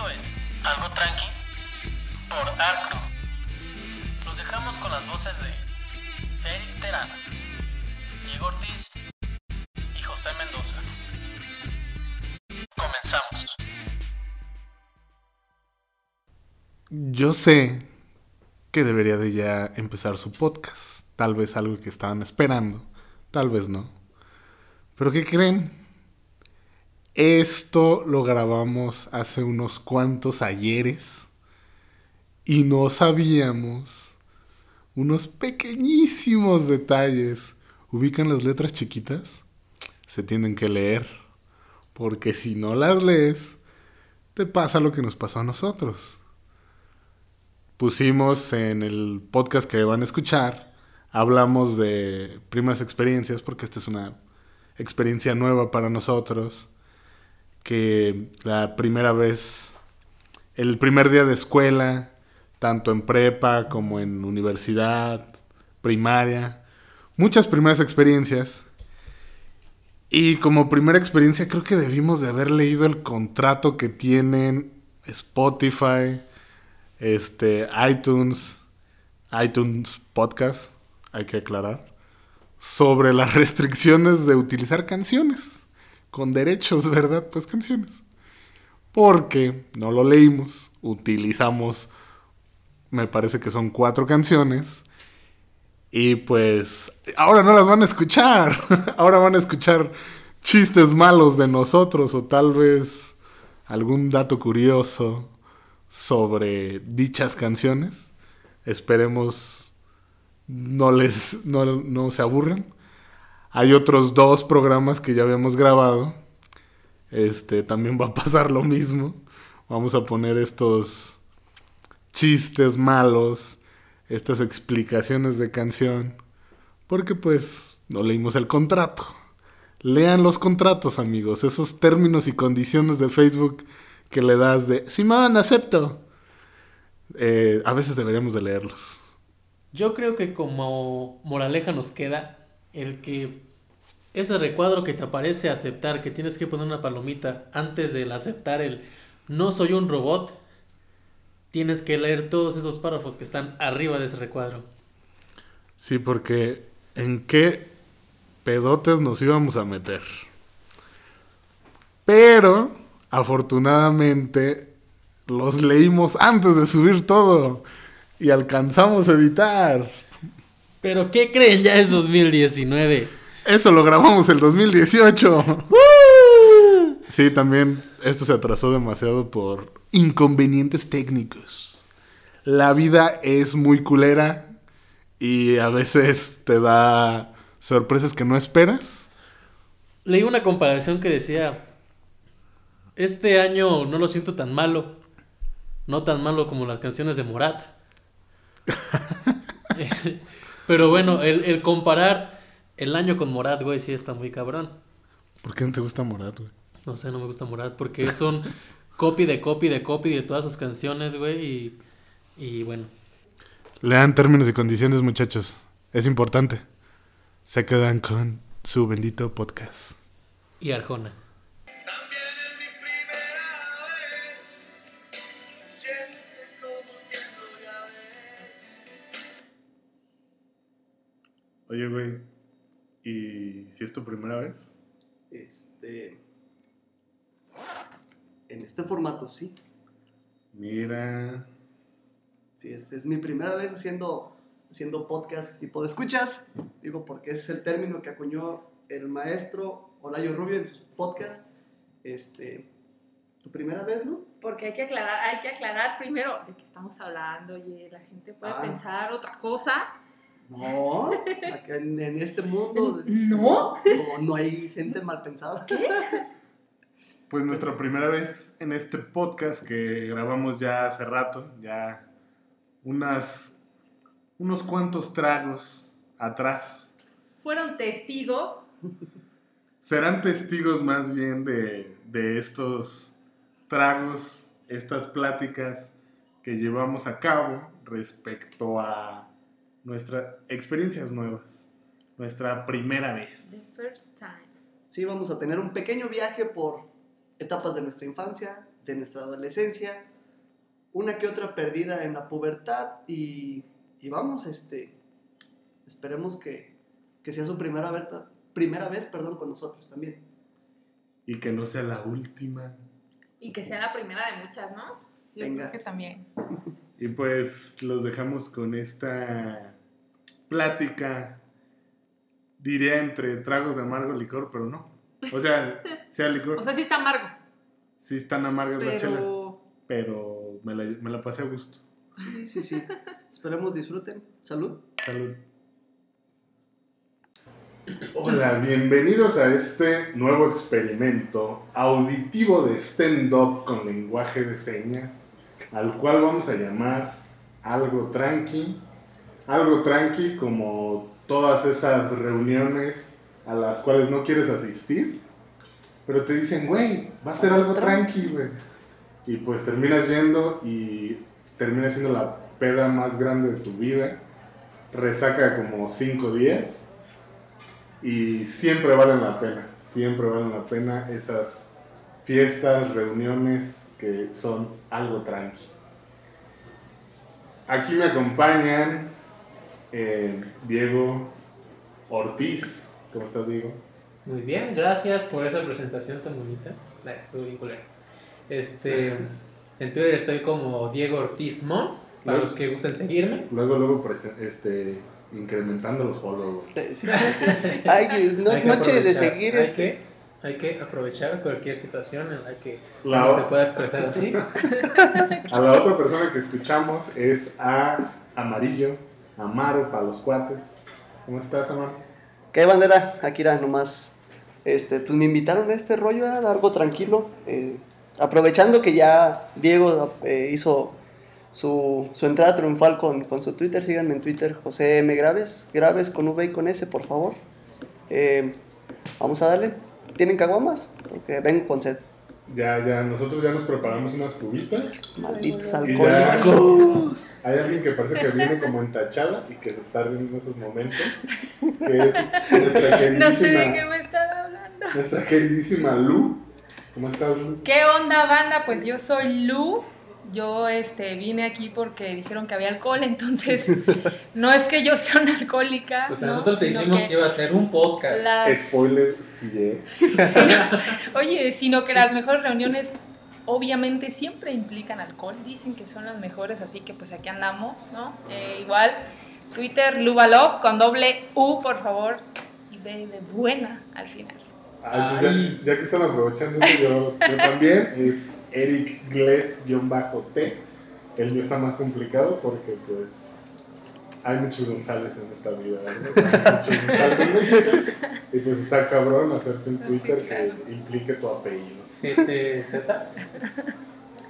Esto es Algo Tranqui por Arcru. Los dejamos con las voces de Eric Terán, Diego Ortiz y José Mendoza. Comenzamos. Yo sé que debería de ya empezar su podcast. Tal vez algo que estaban esperando, tal vez no. Pero ¿qué creen? Esto lo grabamos hace unos cuantos ayeres y no sabíamos unos pequeñísimos detalles. ¿Ubican las letras chiquitas? Se tienen que leer, porque si no las lees, te pasa lo que nos pasó a nosotros. Pusimos en el podcast que van a escuchar, hablamos de primeras experiencias, porque esta es una experiencia nueva para nosotros que la primera vez, el primer día de escuela, tanto en prepa como en universidad, primaria, muchas primeras experiencias. Y como primera experiencia creo que debimos de haber leído el contrato que tienen Spotify, este, iTunes, iTunes Podcast, hay que aclarar, sobre las restricciones de utilizar canciones con derechos, ¿verdad? Pues canciones. Porque no lo leímos, utilizamos, me parece que son cuatro canciones. Y pues ahora no las van a escuchar. ahora van a escuchar chistes malos de nosotros o tal vez algún dato curioso sobre dichas canciones. Esperemos no les no, no se aburran. Hay otros dos programas que ya habíamos grabado. Este también va a pasar lo mismo. Vamos a poner estos chistes malos, estas explicaciones de canción, porque pues no leímos el contrato. Lean los contratos, amigos, esos términos y condiciones de Facebook que le das de Simón, acepto. Eh, a veces deberíamos de leerlos. Yo creo que como moraleja nos queda el que ese recuadro que te aparece aceptar, que tienes que poner una palomita antes del aceptar el no soy un robot, tienes que leer todos esos párrafos que están arriba de ese recuadro. Sí, porque ¿en qué pedotes nos íbamos a meter? Pero, afortunadamente, los leímos antes de subir todo y alcanzamos a editar. Pero ¿qué creen? Ya es 2019. Eso lo grabamos el 2018. Sí, también esto se atrasó demasiado por inconvenientes técnicos. La vida es muy culera y a veces te da sorpresas que no esperas. Leí una comparación que decía, este año no lo siento tan malo, no tan malo como las canciones de Morat. Pero bueno, el, el, comparar el año con Morat, güey, sí está muy cabrón. ¿Por qué no te gusta Morat, güey? No sé, no me gusta Morat porque es un copy de copy de copy de todas sus canciones, güey, y, y bueno. Lean términos y condiciones, muchachos. Es importante. Se quedan con su bendito podcast. Y Arjona. Oye, güey, ¿y si es tu primera vez? Este. En este formato, sí. Mira. Sí, es, es mi primera vez haciendo, haciendo podcast tipo de escuchas. Digo, porque es el término que acuñó el maestro Olayo Rubio en sus podcasts. Este. ¿Tu primera vez, no? Porque hay que aclarar, hay que aclarar primero de qué estamos hablando. Oye, la gente puede Ah. pensar otra cosa. No, en, en este mundo ¿No? no, no hay gente mal pensada. Pues nuestra primera vez en este podcast que grabamos ya hace rato, ya unas unos cuantos tragos atrás. Fueron testigos. Serán testigos más bien de, de estos tragos, estas pláticas que llevamos a cabo respecto a nuestras experiencias nuevas, nuestra primera The vez. first time. Sí, vamos a tener un pequeño viaje por etapas de nuestra infancia, de nuestra adolescencia, una que otra perdida en la pubertad y, y vamos, este, esperemos que, que sea su primera vez, primera vez perdón, con nosotros también. Y que no sea la última. Y que sea la primera de muchas, ¿no? Yo Venga. creo que también. Y pues los dejamos con esta plática, diría entre tragos de amargo licor, pero no. O sea, sea licor. O sea, sí está amargo, sí están amargas las chelas, pero pero me la, me la pasé a gusto. Sí, sí, sí. Esperemos disfruten. Salud. Salud. Hola, bienvenidos a este nuevo experimento auditivo de stand-up con lenguaje de señas, al cual vamos a llamar algo tranqui. Algo tranqui como todas esas reuniones a las cuales no quieres asistir, pero te dicen, güey, va a ser algo tranqui, güey. Y pues terminas yendo y termina siendo la peda más grande de tu vida. Resaca como 5 días. Y siempre valen la pena, siempre valen la pena esas fiestas, reuniones que son algo tranqui. Aquí me acompañan eh, Diego Ortiz. ¿Cómo estás, Diego? Muy bien, gracias por esa presentación tan bonita. La estuvo bien culera. Este, en Twitter estoy como Diego Ortiz Mon, para los que gusten seguirme. Luego, luego, este, incrementando los followers. Sí, sí, sí. Ay, no Hay que noche de aprovechar, seguir hay este. que, hay que aprovechar cualquier situación en la que La o- se pueda expresar así. A la otra persona que escuchamos es a Amarillo, Amaro para los cuates. ¿Cómo estás, Amaro? ¿Qué bandera? Akira, nomás. Este, pues me invitaron a este rollo, era algo tranquilo. eh, aprovechando que ya Diego eh, hizo su, su entrada triunfal con, con su Twitter, síganme en Twitter, José M. Graves, Graves con V y con S, por favor. Eh, vamos a darle. ¿Tienen caguamas? Porque vengo con sed. Ya, ya, nosotros ya nos preparamos unas cubitas. Malditos alcohólicos. Hay alguien que parece que viene como entachada y que se está riendo en esos momentos. Que es nuestra queridísima, no sé de qué me están hablando. nuestra queridísima Lu. ¿Cómo estás, Lu? ¿Qué onda, banda? Pues yo soy Lu. Yo este, vine aquí porque dijeron que había alcohol, entonces no es que yo sea una alcohólica. O sea, ¿no? nosotros te dijimos que que iba a ser un podcast. las- Spoiler, sí, eh. Oye, sino que las mejores reuniones obviamente siempre implican alcohol. Dicen que son las mejores, así que pues aquí andamos, ¿no? Eh, igual, Twitter, Lubalov, con doble U, por favor, y de, de buena al final. Ay, pues Ay. ya, ya que están aprovechando eso, yo, yo también. Es Eric Gless-T. El mío está más complicado porque, pues, hay muchos González en esta vida, ¿verdad? Hay muchos González. Y pues está cabrón hacerte un Sí, Twitter claro. que implique tu apellido. GTZ.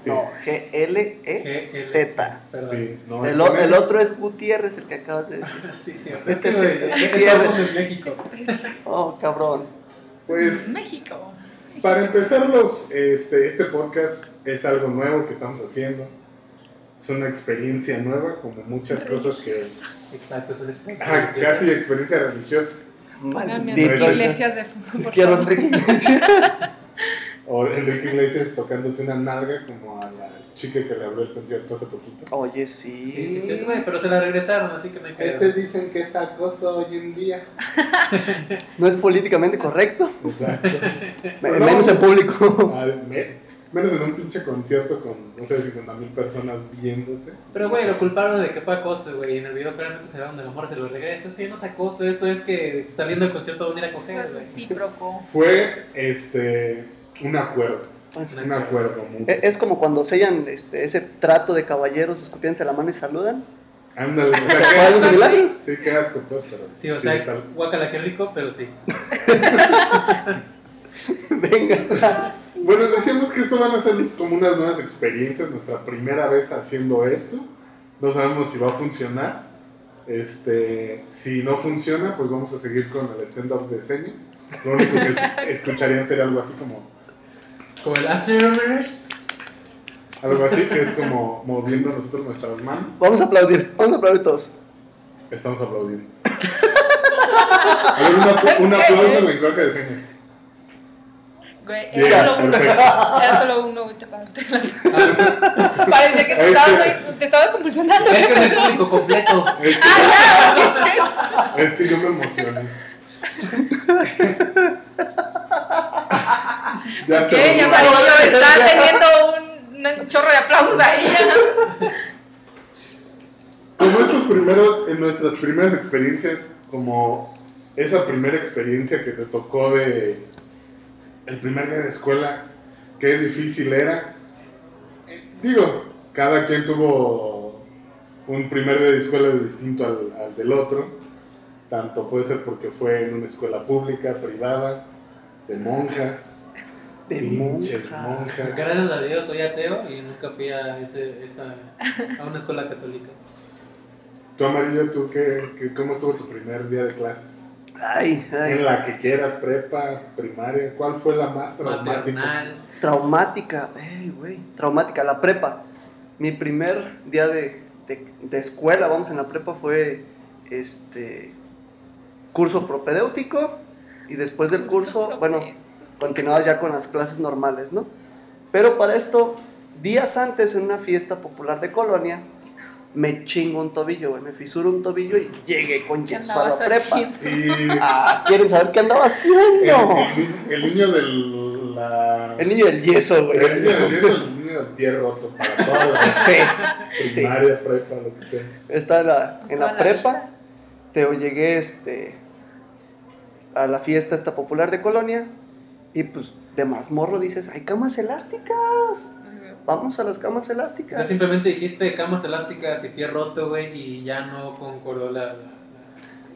Sí, No, G-L-E-Z. Sí, no, El, o- otro es Gutiérrez, el que acabas de decir. Sí, sí. Es Es que es algo de México. Oh, cabrón. Pues, México. para empezar los, este, este podcast es algo nuevo que estamos haciendo. Es una experiencia nueva, como muchas cosas que... Exacto, es una experiencia. Religiosa. casi experiencia religiosa. Iglesias de fondo, por favor. O Enrique Iglesias tocándote una nalga como a la chica que le abrió el concierto hace poquito. Oye, sí. Sí, sí, sí, güey, pero se la regresaron, así que no hay Ese pedo. dicen que es acoso hoy en día. No es políticamente correcto. Exacto. Me- No. Menos en público. Ah, me- menos en un pinche concierto con, no sé, 50 mil personas viéndote. Pero, güey, lo culparon de que fue acoso, güey. En el video claramente se ve donde la se lo regresa. Eso sí, no es acoso, eso es que saliendo del concierto van a ir a coger, güey. recíproco. Fue este un acuerdo. Un acuerdo mutuo. E- Es como cuando sellan este, ese trato de caballeros, escupiéndose la mano y saludan. Ándale, o ¿Fue sea, algo similar? sí, qué asco, pues, pero. Sí, o sea, es algo. guácala, qué rico, pero sí. Venga. Bueno, decíamos que esto van a ser como unas nuevas experiencias, nuestra primera vez haciendo esto. No sabemos si va a funcionar. Este, si no funciona, pues vamos a seguir con el stand-up de señas. Lo único que es- escucharían sería algo así como, Como el Asperger's. algo así que es como moviendo nosotros nuestras manos. Vamos a aplaudir. Vamos a aplaudir todos. Estamos aplaudiendo. A ver, un, un aplauso en lenguaje de señas. Güey, Bien, era solo uno. Era solo uno, güey, te pasaste. Parece que te Es estabas, te estabas compulsionando. Es que es el público completo. Es que, Ah, es que yo me emocioné. ya ya se Amarillo está teniendo un, un chorro de aplausos ahí. Como estos primeros, en nuestras primeras experiencias, como esa primera experiencia que te tocó de el primer día de escuela, qué difícil era. Digo, cada quien tuvo un primer día de escuela distinto al, al del otro. Tanto puede ser porque fue en una escuela pública, privada, de monjas. De monja. Gracias a Dios soy ateo y nunca fui a, ese, esa, a una escuela católica. Tú, Amarillo, ¿tú qué, qué- cómo estuvo tu primer día de clases? Ay, En ay. la que quieras, prepa, primaria, ¿cuál fue la más traumática? Maternal. Traumática, ey, güey. Traumática, la prepa. Mi primer día de, de, de escuela, vamos, en la prepa fue este curso propedéutico y después del curso, bueno, continuabas ya con las clases normales, ¿no? Pero para esto, días antes en una fiesta popular de colonia, me chingo un tobillo, güey, me fisuro un tobillo y llegué con ¿Qué yeso a la prepa. Y Ah, ¿quieren saber qué andaba haciendo? el- el niño del... La... El niño del yeso, güey. el niño del el niño del pie roto para toda la Sí, sí. primaria, prepa, lo que sea. Estaba en la, en la Toda la prepa, te llegué este, a la fiesta esta popular de colonia y pues de mazmorro dices, hay camas elásticas, vamos a las camas O sea, elásticas. simplemente dijiste camas elásticas y pie roto, güey, y ya no concordó la, la-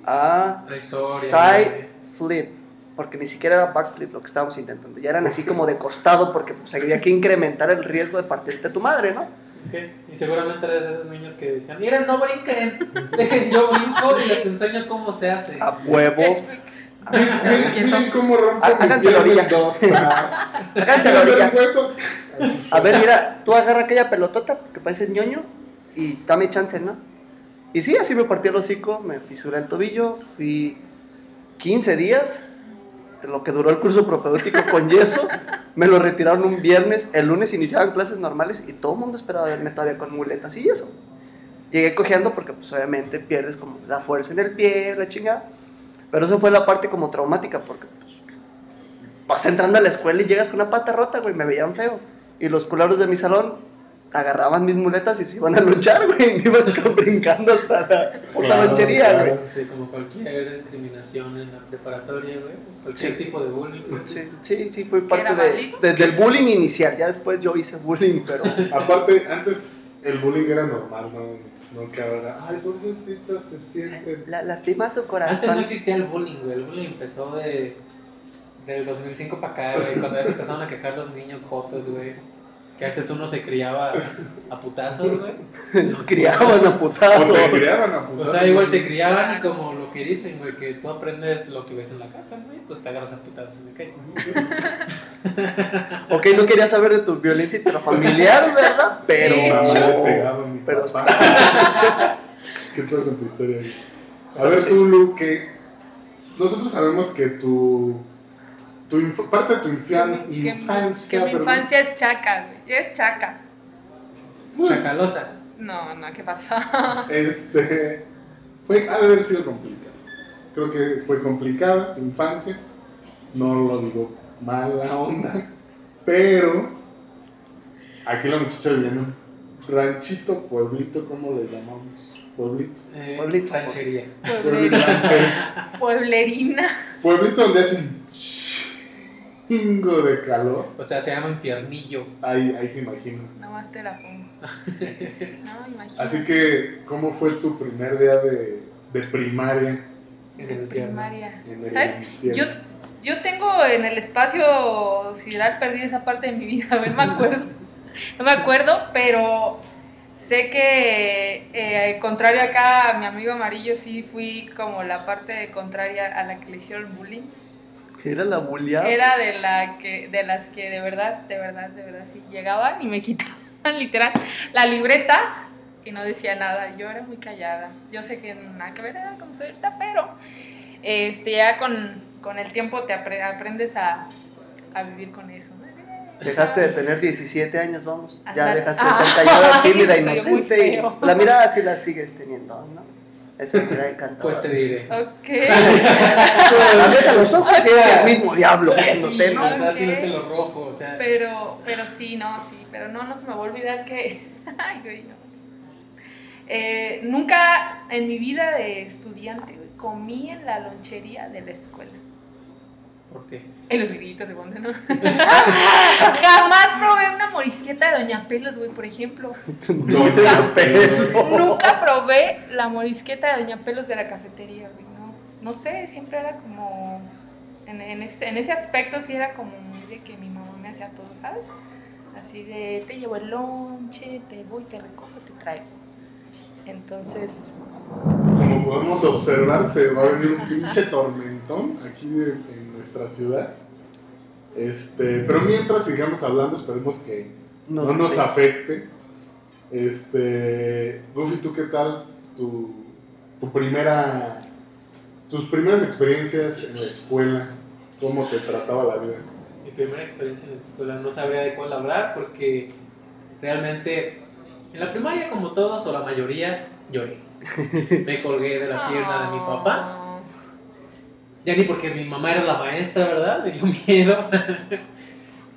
Ah, La historia, side flip, porque ni siquiera era backflip lo que estábamos intentando, ya eran así como de costado porque pues había que incrementar el riesgo de partirte tu madre, ¿no? Ok, Y seguramente eres de esos niños que decían, miren, no brinquen, dejen yo brinco y les enseño cómo se hace. A huevo. Miren, miren, miren cómo háganse la orilla. Háganse la ¿Miren orilla. A ver, mira, tú agarra aquella pelotota que pareces ñoño y dame chance, ¿no? Y sí, así me partí el hocico, me fisuré el tobillo, fui 15 días, lo que duró el curso propedéutico con yeso, me lo retiraron un viernes, el lunes iniciaban clases normales y todo el mundo esperaba verme todavía con muletas y eso. Llegué cojeando porque pues obviamente pierdes como la fuerza en el pie, la chingada. Pero eso fue la parte como traumática porque pues, vas entrando a la escuela y llegas con una pata rota, güey, me veían feo. Y los culeros de mi salón agarraban mis muletas y se iban a luchar, güey. Me iban brincando hasta la puta Claro, lonchería, claro. güey. Sí, como cualquier discriminación en la preparatoria, güey, cualquier Sí. tipo de bullying. Sí, sí, sí, fue parte de, de- del bullying inicial. Ya después yo hice bullying, pero Aparte, antes el bullying era normal, ¿no? No que ahora, ay, pobrecita, se siente. la, lastima su Antes no corazón. existía el bullying, güey, el bullying empezó de del 2005 para acá, güey, cuando ya se empezaron a quejar los niños jotos, güey. Que antes uno se criaba a putazos, güey. Lo criaban a O putazo. te criaban a O putazos. sea, igual te criaban y como lo que dicen, güey, que tú aprendes lo que ves en la casa, güey, pues te agarras a putazos en la calle. Ok, no quería saber de tu violencia intrafamiliar, ¿verdad? Pero. Pero papá. ¿Qué pasa con tu historia ahí? A ver, tú, Lu, que nosotros sabemos que tu, tu inf- parte de tu infan- Que, infancia, que mi perdón, infancia es chaca, güey. Es chaca. pues, Chacalosa. No, no, ¿qué pasó? este, fue, ha de haber sido complicado. Creo que fue complicada tu infancia. No lo digo mala onda, pero aquí la muchacha vivía en un ranchito, pueblito, ¿cómo le llamamos? Pueblito. Eh, Pueblito. Ranchería. Pueblito, Pueblerina. Pueblito donde hace un chingo de calor. O sea, se llama infiernillo. Ahí, ahí se imagina. Nomás te la pongo. No, imagínate. Así que, ¿cómo fue tu primer día de, de primaria En De el primaria. en el ¿Sabes? infierno? Yo, yo tengo en el espacio sideral perdí esa parte de mi vida, güey, no me acuerdo. No me acuerdo, pero sé que eh, contrario acá a mi amigo amarillo, sí fui como la parte contraria a la que le hicieron bullying. Era la bulleada. Era de la que, de las que de verdad, de verdad, de verdad, sí llegaban y me quitaban literal la libreta y no decía nada. Yo era muy callada. Yo sé que nada que ver era como soy ahorita, pero este, ya con, con el tiempo te apre- aprendes a, a vivir con eso. ¿no? Dejaste de tener 17 años, vamos. Ya dejaste de Ay, ser callada, tímida, inocente. y la mirada sí la sigues teniendo, ¿no? Esa mirada encantadora. Pues te diré. Ok. La ves a los ojos y es el mismo diablo viéndote, Sí, ¿no? o sea, Ok. tiene el pelo rojo, o sea. Pero, pero sí, no, sí, pero no, no se me va a olvidar que, ay, güey, no. Eh, nunca en mi vida de estudiante güey, comí en la lonchería de la escuela. ¿Por qué? En los gritos de bonde, ¿no? Jamás probé una morisqueta de Doña Pelos, güey, por ejemplo. Nunca. Nunca probé la morisqueta de Doña Pelos de la cafetería, güey. No, no sé, siempre era como. En, en ese, en ese aspecto sí era como muy de que mi mamá me hacía todo, ¿sabes? Así de te llevo el lonche, te voy, te recojo, te traigo. Entonces, Como podemos observar, se va a venir un pinche tormentón aquí de- en nuestra ciudad. Este, pero mientras sigamos hablando, esperemos que no nos afecte. Este, Goofy, ¿tú qué tal? Tu, tu primera, tus primeras experiencias en la escuela, ¿cómo te trataba la vida? Mi primera experiencia en la escuela no sabría de cuál hablar porque realmente en la primaria, como todos o la mayoría, lloré. Me colgué de la pierna de mi papá. Ya ni porque mi mamá era la maestra, ¿verdad? Me dio miedo.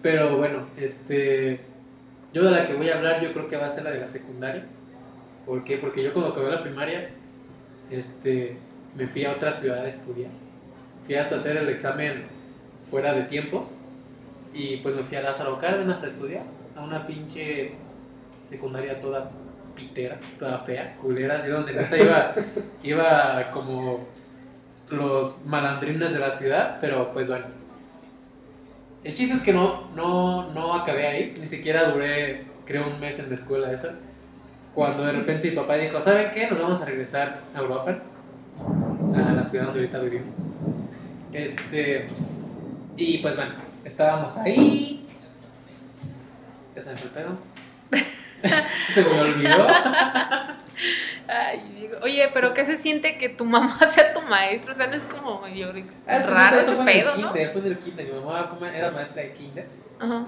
Pero bueno, este. Yo de la que voy a hablar, yo creo que va a ser la de la secundaria. ¿Por qué? Porque yo cuando acabé la primaria, este. Me fui a otra ciudad a estudiar. Fui hasta hacer el examen fuera de tiempos. Y pues me fui a Lázaro Cárdenas a estudiar. A una pinche secundaria toda pitera, toda fea, culera, así donde neta iba, iba como los malandrines de la ciudad, pero pues bueno. El chiste es que no, no, no acabé ahí, ni siquiera duré, creo, un mes en la escuela esa. Cuando de repente mi papá dijo, ¿saben qué? Nos vamos a regresar a Europa, a la ciudad donde ahorita vivimos. Este, y pues bueno, estábamos ahí. Ya se me fue el pedo. se me olvidó. Ay, digo, oye, pero ¿qué se siente que tu mamá sea tu maestra? O sea, no es como medio Ah, raro eso ese fue en pedo, el ¿no? kinder, fue en el kinder. Mi mamá era maestra de kinder. Ajá.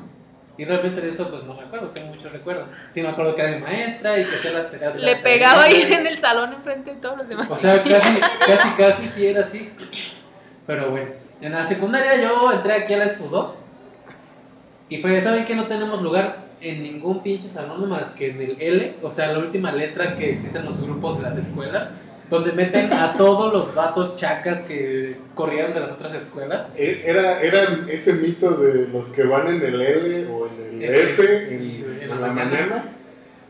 Y realmente de eso pues no me acuerdo, tengo muchos recuerdos. Sí me acuerdo que era mi maestra y que hacía las tareas. Le la pegaba ahí en el salón enfrente de todos los demás. O sea, casi, casi, casi sí era así. Pero bueno, en la secundaria yo entré aquí a la ESFU 2 y fue, ¿saben que no tenemos lugar en ningún pinche salón más que en el L? O sea, la última letra que existe en los grupos de las escuelas, donde meten a todos los vatos chacas que corrieron de las otras escuelas. E- Era, era ese mito de los que van en el L o en el F, F, en, sí, en en la la mañana. mañana.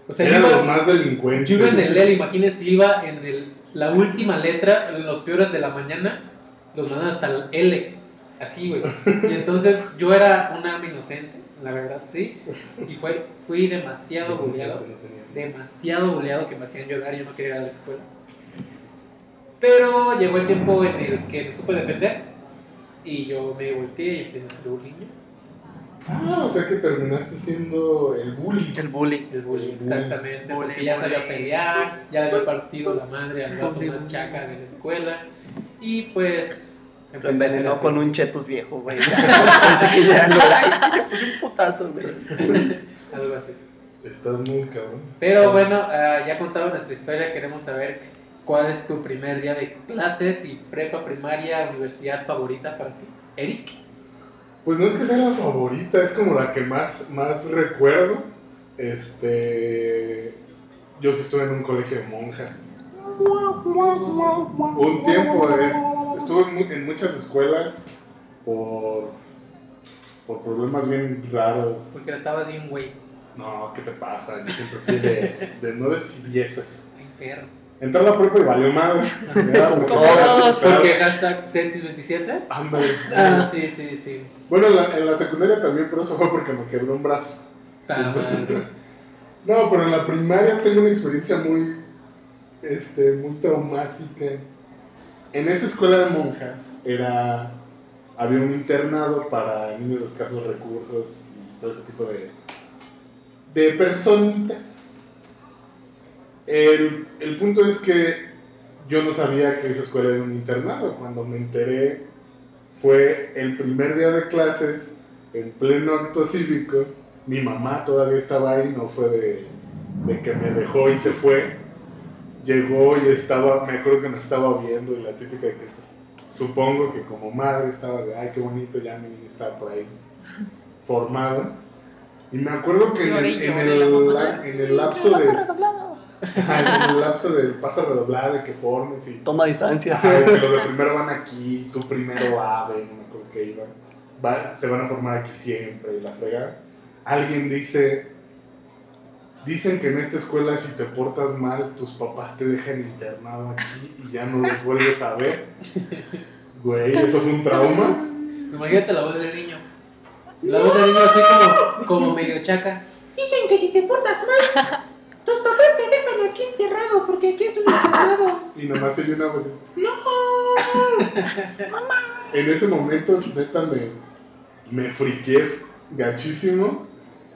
O sea, eran iba- los más delincuentes. Yo iba en el L, imagínense, iba en el, la última letra, en los peores de la mañana, los mandan hasta el L, así, güey. Y entonces yo era un alma inocente, la verdad, sí. Y fue, fui demasiado buleado, demasiado buleado que me hacían llorar, yo no quería ir a la escuela. Pero llegó el tiempo en el que me supe defender y yo me volteé y empecé a hacer bullying. Ah, o sea que terminaste siendo el bully. El bully. El bullying, exactamente, Bullying, porque ya sabía pelear, ya le había partido la madre al gato más chaca de la escuela y pues... Lo envenenó con un chetus viejo, güey. Ya, que ya no era. Ay, sí, le puse un putazo, güey. Algo así. Estás muy cabrón. Pero bueno, ah, ya contado nuestra historia, queremos saber cuál es tu primer día de clases y prepa primaria, universidad favorita para ti. Eric. Pues no es que sea la favorita, es como la que más, más recuerdo. Este. Yo sí estuve en un colegio de monjas. Un tiempo es, estuve en, mu- en muchas escuelas por, por problemas bien raros. Porque estabas bien, güey. No, ¿qué te pasa? Yo siempre fui de, de nueve y dieces. Ay, perro. Entré a la prepa y valió madre. Como porque- todos. Porque hashtag Centis27. Ándale. Ah, sí, sí, sí. Bueno, en la, en la secundaria también, pero eso fue porque me quebré un brazo. Madre. No, pero en la primaria tengo una experiencia muy, este, muy traumática. En esa escuela de monjas era, había un internado para niños de escasos recursos y todo ese tipo de, de personitas. El, el punto es que yo no sabía que esa escuela era un internado. Cuando me enteré fue el primer día de clases en pleno acto cívico, mi mamá todavía estaba ahí, no fue de, de que me dejó y se fue. Llegó y estaba, me acuerdo que me estaba viendo y la típica de que supongo que como madre estaba de, ay, qué bonito, ya mi niño está por ahí formado. Y me acuerdo que en el, en el, en el lapso de... En el lapso del paso redoblado de que formen, sí. Toma distancia. Que los de primero van aquí, tú primero A, B, no me acuerdo qué iban. Va- se van a formar aquí siempre y la fregada. Alguien dice, dicen que en esta escuela si te portas mal, tus papás te dejan internado aquí y ya no los vuelves a ver. Güey, eso fue un trauma. Imagínate la voz del niño. La voz del niño así como, como medio chaca. Dicen que si te portas mal, tus papás te dejan aquí enterrado porque aquí es un internado. Y nomás oye una voz. ¡No! En ese momento, neta, me, me friqué gachísimo.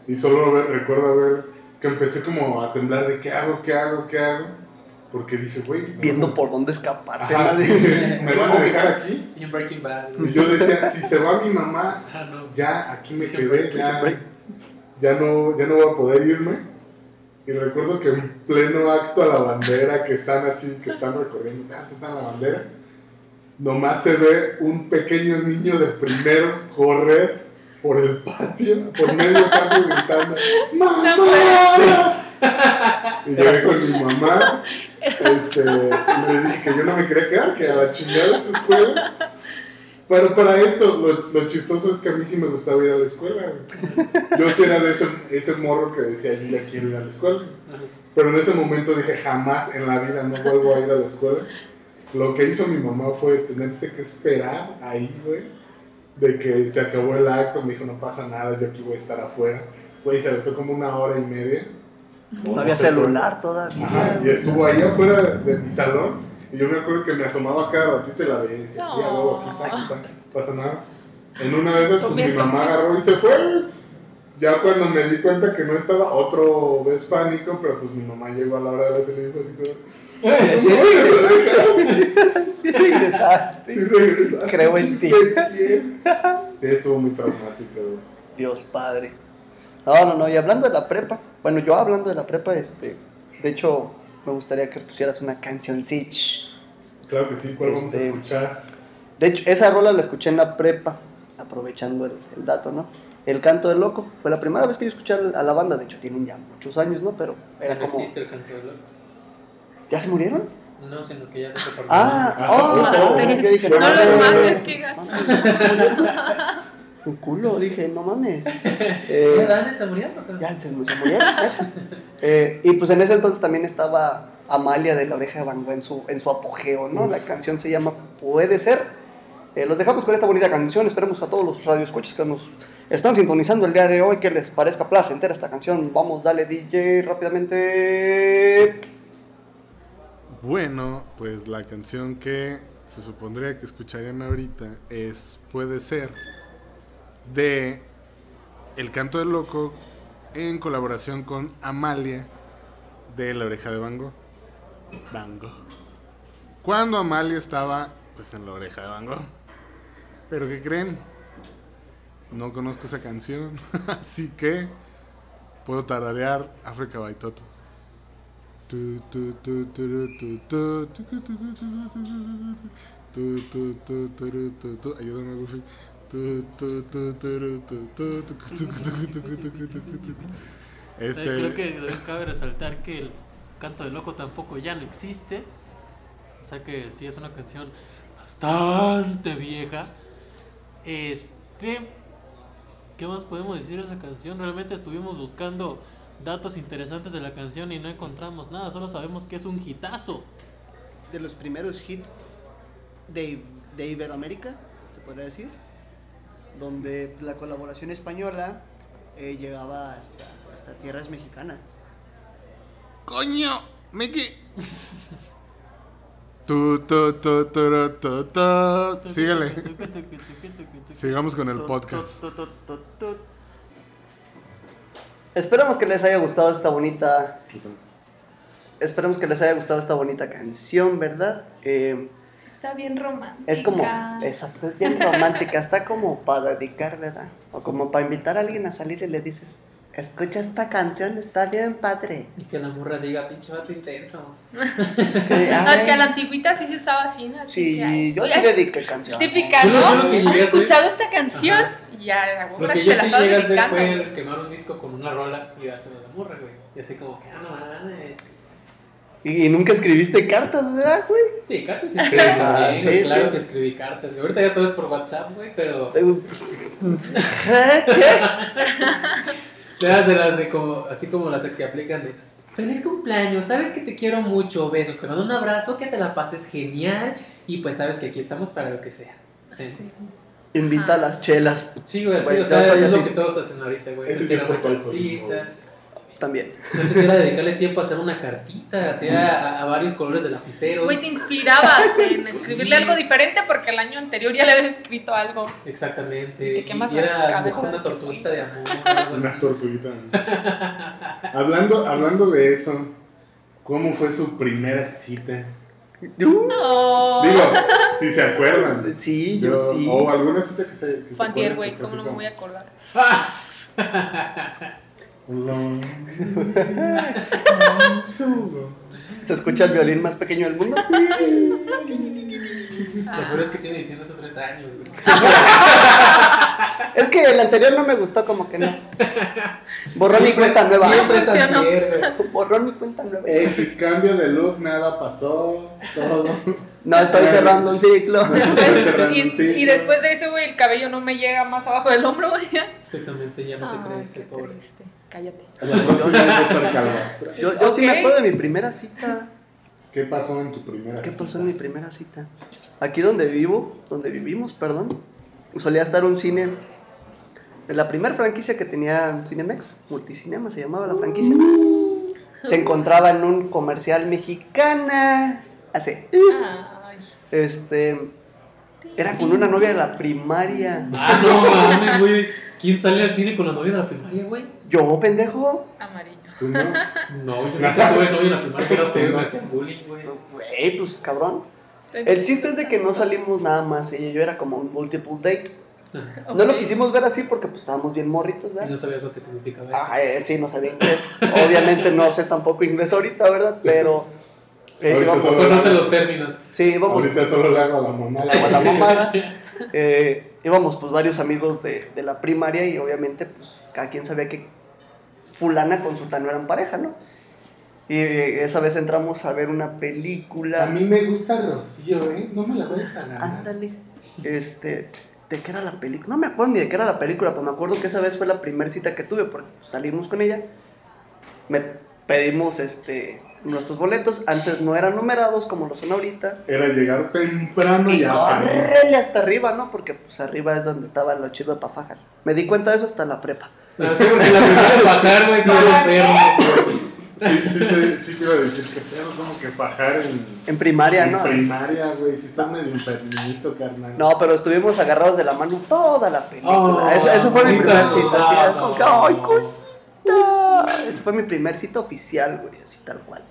Y solo recuerdo ver que empecé como a temblar de qué hago, qué hago, qué hago. Porque dije, güey. Viendo por dónde escaparse. Ajá, nadie- dije, me van a dejar aquí. Y yo decía, si se va mi mamá, ya aquí me quedé, ya, ya, no, ya no voy a poder irme. Y recuerdo que en pleno acto a la bandera, que están así, que están recorriendo ta, ta, ta, la bandera, nomás se ve un pequeño niño de primero correr por el patio, por medio patio gritando, ¡Mamá! Y llegué con mi mamá, este, y le dije que yo no me quería quedar, que a la chingada esta escuela. Pero para esto, lo, lo chistoso es que a mí sí me gustaba ir a la escuela. güey. Yo sí era de ese, ese morro que decía, yo ya quiero ir a la escuela. Pero en ese momento dije, jamás en la vida no vuelvo a ir a la escuela. Lo que hizo mi mamá fue tenerse que esperar ahí, güey. De que se acabó el acto, me dijo, no pasa nada, yo aquí voy a estar afuera. Güey, se aventó como una hora y media. No había sé celular todavía. Ajá, y estuvo ahí afuera de mi salón. Y yo me acuerdo que me asomaba cada ratito y la veía y decía, sí, a huevo, aquí está, aquí está, no pasa nada. En una de esas, pues mi mamá agarró y se fue. güey. Ya cuando me di cuenta que no estaba, otro vez pánico, pero pues mi mamá llegó a la hora de la salida y fue así Sí regresaste. Sí regresaste. sí regresaste. Creo en ti. Estuvo muy traumático. Dios padre. No, no, no. Y hablando de la prepa, bueno, yo hablando de la prepa, este, de hecho, me gustaría que pusieras una canción Claro que sí, ¿cuál vamos a Este- escuchar? De hecho, esa rola la escuché en la prepa, aprovechando el, el dato, ¿no? El canto del loco fue la primera vez que yo escuché a la banda. De hecho, tienen ya muchos años, ¿no? Pero era No como. existe el canto del loco. ¿Ya se murieron? No, sino que ya se separó. Ah, Ah, oh, oh, yo dije, no No mames. los mames. mames, qué gacho. Un culo, dije, no mames. ¿Ya Eh, Dan está muriendo? cabrón? ya se, se murieron. Eh, y pues en ese entonces también estaba Amalia de la Oreja de Van Gogh en su, en su apogeo, ¿no? La canción se llama Puede Ser. Eh, los dejamos con esta bonita canción. Esperemos a todos los radioescuchas que nos están sintonizando el día de hoy que les parezca placentera esta canción. Vamos, dale DJ rápidamente. Bueno, pues la canción que se supondría que escucharían ahorita es Puede ser de El Canto del Loco en colaboración con Amalia de La Oreja de Van Gogh. Van Gogh. Cuando Amalia estaba pues en La Oreja de Van Gogh. Pero ¿qué creen? No conozco esa canción, así que puedo tararear África Baitoto. Ayúdame, Goofy. Eh, Este, Creo que cabe resaltar que el canto del loco tampoco ya no existe. O sea que sí es una canción bastante vieja. Este. ¿Qué más podemos decir de esa canción? Realmente estuvimos buscando datos interesantes de la canción y no encontramos nada. Solo sabemos que es un hitazo. De los primeros hits de, de Iberoamérica, se podría decir, donde la colaboración española eh, llegaba hasta, hasta tierras mexicanas. ¡Coño! ¡Me que! Tu, tu, tu, turu, tu, tu. Síguele. Sigamos con el podcast. Esperamos que les haya gustado esta bonita. Esperamos que les haya gustado esta bonita canción, ¿verdad? Eh, Está bien romántica. Es como, exacto, es bien romántica, está como para dedicar, ¿verdad? O como para invitar a alguien a salir y le dices, escucha esta canción, está bien padre. Y que la morra diga, pinche vato intenso. Es que a la antigüita sí se usaba así, ¿no? Así Sí, que, yo oye, sí dediqué canción. Típica, Yo yo ¿no? lo que llegué a ¿Has hacer- escuchado esta canción? Ajá. Y ya, la Lo que se yo la sí llegué a hacer fue el quemar un disco con una rola y dársela a la morra, güey. Y así como que, ah, no mames. Y, y nunca escribiste cartas, ¿verdad, güey? Sí, cartas sí escribí Ah, sí, güey, claro sí. que escribí cartas. Y ahorita ya todo es por WhatsApp, güey, pero... ¿Qué? Te das de las de como, así como las que aplican de Feliz cumpleaños, sabes que te quiero mucho, besos, te mando un abrazo, que te la pases genial y pues sabes que aquí estamos para lo que sea. Sí, Invita a las chelas. Sí güey, sí, o sea, es lo que todos hacen ahorita, güey. Sí Hacer es también. Antes era dedicarle tiempo a hacer una cartita, hacía a, a varios colores de lapicero. Güey, te inspirabas en escribirle algo diferente porque el año anterior ya le habías escrito algo. Exactamente. Te Y, y era una tortuguita de amor. Una tortuguita. hablando, hablando de eso, ¿cómo fue su primera cita? Uh, No. Digo, si se acuerdan. Sí, yo, sí. O alguna cita que se. Güey, ¿cómo no me voy a acordar? "Hola". Se escucha el violín más pequeño del mundo. Lo peor es que tiene diciendo hace tres años. Es que el anterior no me gustó, como que no. Borrón y cuenta nueva. Siempre güey. Borrón y cuenta nueva. Eh, cambio de look, nada pasó. Todo. No estoy cerrando un ciclo. cerrando y, un ciclo. y después de eso, güey, el cabello no me llega más abajo del hombro, güey. Exactamente, ya no te crees, pobre. triste. Cállate. Yo, yo sí me acuerdo de mi primera cita. ¿Qué pasó en tu primera ¿Qué cita? pasó en mi primera cita? Aquí donde vivo, donde vivimos, perdón, solía estar un cine la primera franquicia que tenía Cinemex, Multicinema se llamaba la franquicia. Se encontraba en un comercial mexicana. Hace. Ay. Este. Era con una novia de la primaria. Ah, no mames, güey. ¿Quién sale al cine con la novia de la primaria, güey? Yo, pendejo. Amarillo. ¿Tú no? No, yo nunca tuve novia en la primaria, era feo, me hacían bullying, güey. Güey, pues cabrón. El chiste es de que no salimos nada más. Ella y yo era como un multiple date. No lo quisimos ver así porque pues estábamos bien morritos, Y ¿verdad? no sabías lo que significaba eso. Ah, eh, sí, no sabía inglés. Obviamente no sé tampoco inglés ahorita, ¿verdad? Pero eh, Ahorita íbamos, solo- Conoce los términos. sí, íbamos Ahorita solo le hago a la mamá. a la, a la mamada. Eh, íbamos pues varios amigos de, de la primaria y obviamente pues cada quien sabía que fulana con sultano eran pareja, ¿no? Y eh, esa vez entramos a ver una película. A mí me gusta Rocío, ¿eh? No me la vayas a ganar. Ándale. Este, ¿de qué era la película? No me acuerdo ni de qué era la película, pero me acuerdo que esa vez fue la primera cita que tuve, porque salimos con ella. Me pedimos este nuestros boletos, antes no eran numerados como lo son ahorita. Era llegar temprano y córrele hasta arriba, ¿no? Porque pues arriba es donde estaba lo chido para fajar. Me di cuenta de eso hasta la prepa. Ah, sí, porque la primera de bajar, güey, son enfermos. Sí, sí, te, sí te iba a decir que tengo como que fajar en, En primaria, en ¿no? primaria, güey. Si estás medio enfermito, carnal. No, pero estuvimos agarrados de la mano toda la película. Oh, eso, eso fue mi primera cita. Así, como que, ¡ay, cosita! Esa fue mi primer cita oficial, güey, así tal cual.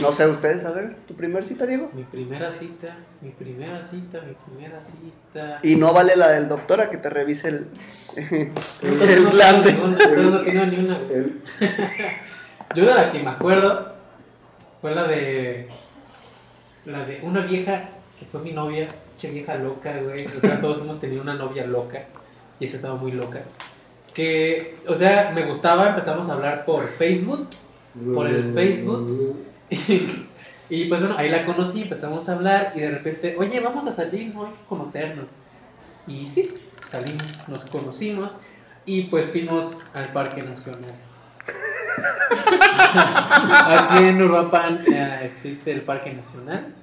No sé, ustedes, a ver, ¿tu primer cita, Diego? Mi primera cita, mi primera cita, mi primera cita. Y no vale la del doctor a que te revise el, el no, glande. No, no, no, no tenía ni una. El- Yo de la que me acuerdo fue la de. La de una vieja que fue mi novia, che vieja loca, güey. O sea, todos hemos tenido una novia loca. Y esa estaba muy loca. Que, o sea, me gustaba, empezamos a hablar por Facebook. Por el Facebook. Y, pues bueno, ahí la conocí, empezamos a hablar. Y de repente, oye, vamos a salir, ¿no? Hay que conocernos. Y sí, salimos, nos conocimos. Y pues fuimos al Parque Nacional. Aquí en Uruapan eh, existe el Parque Nacional.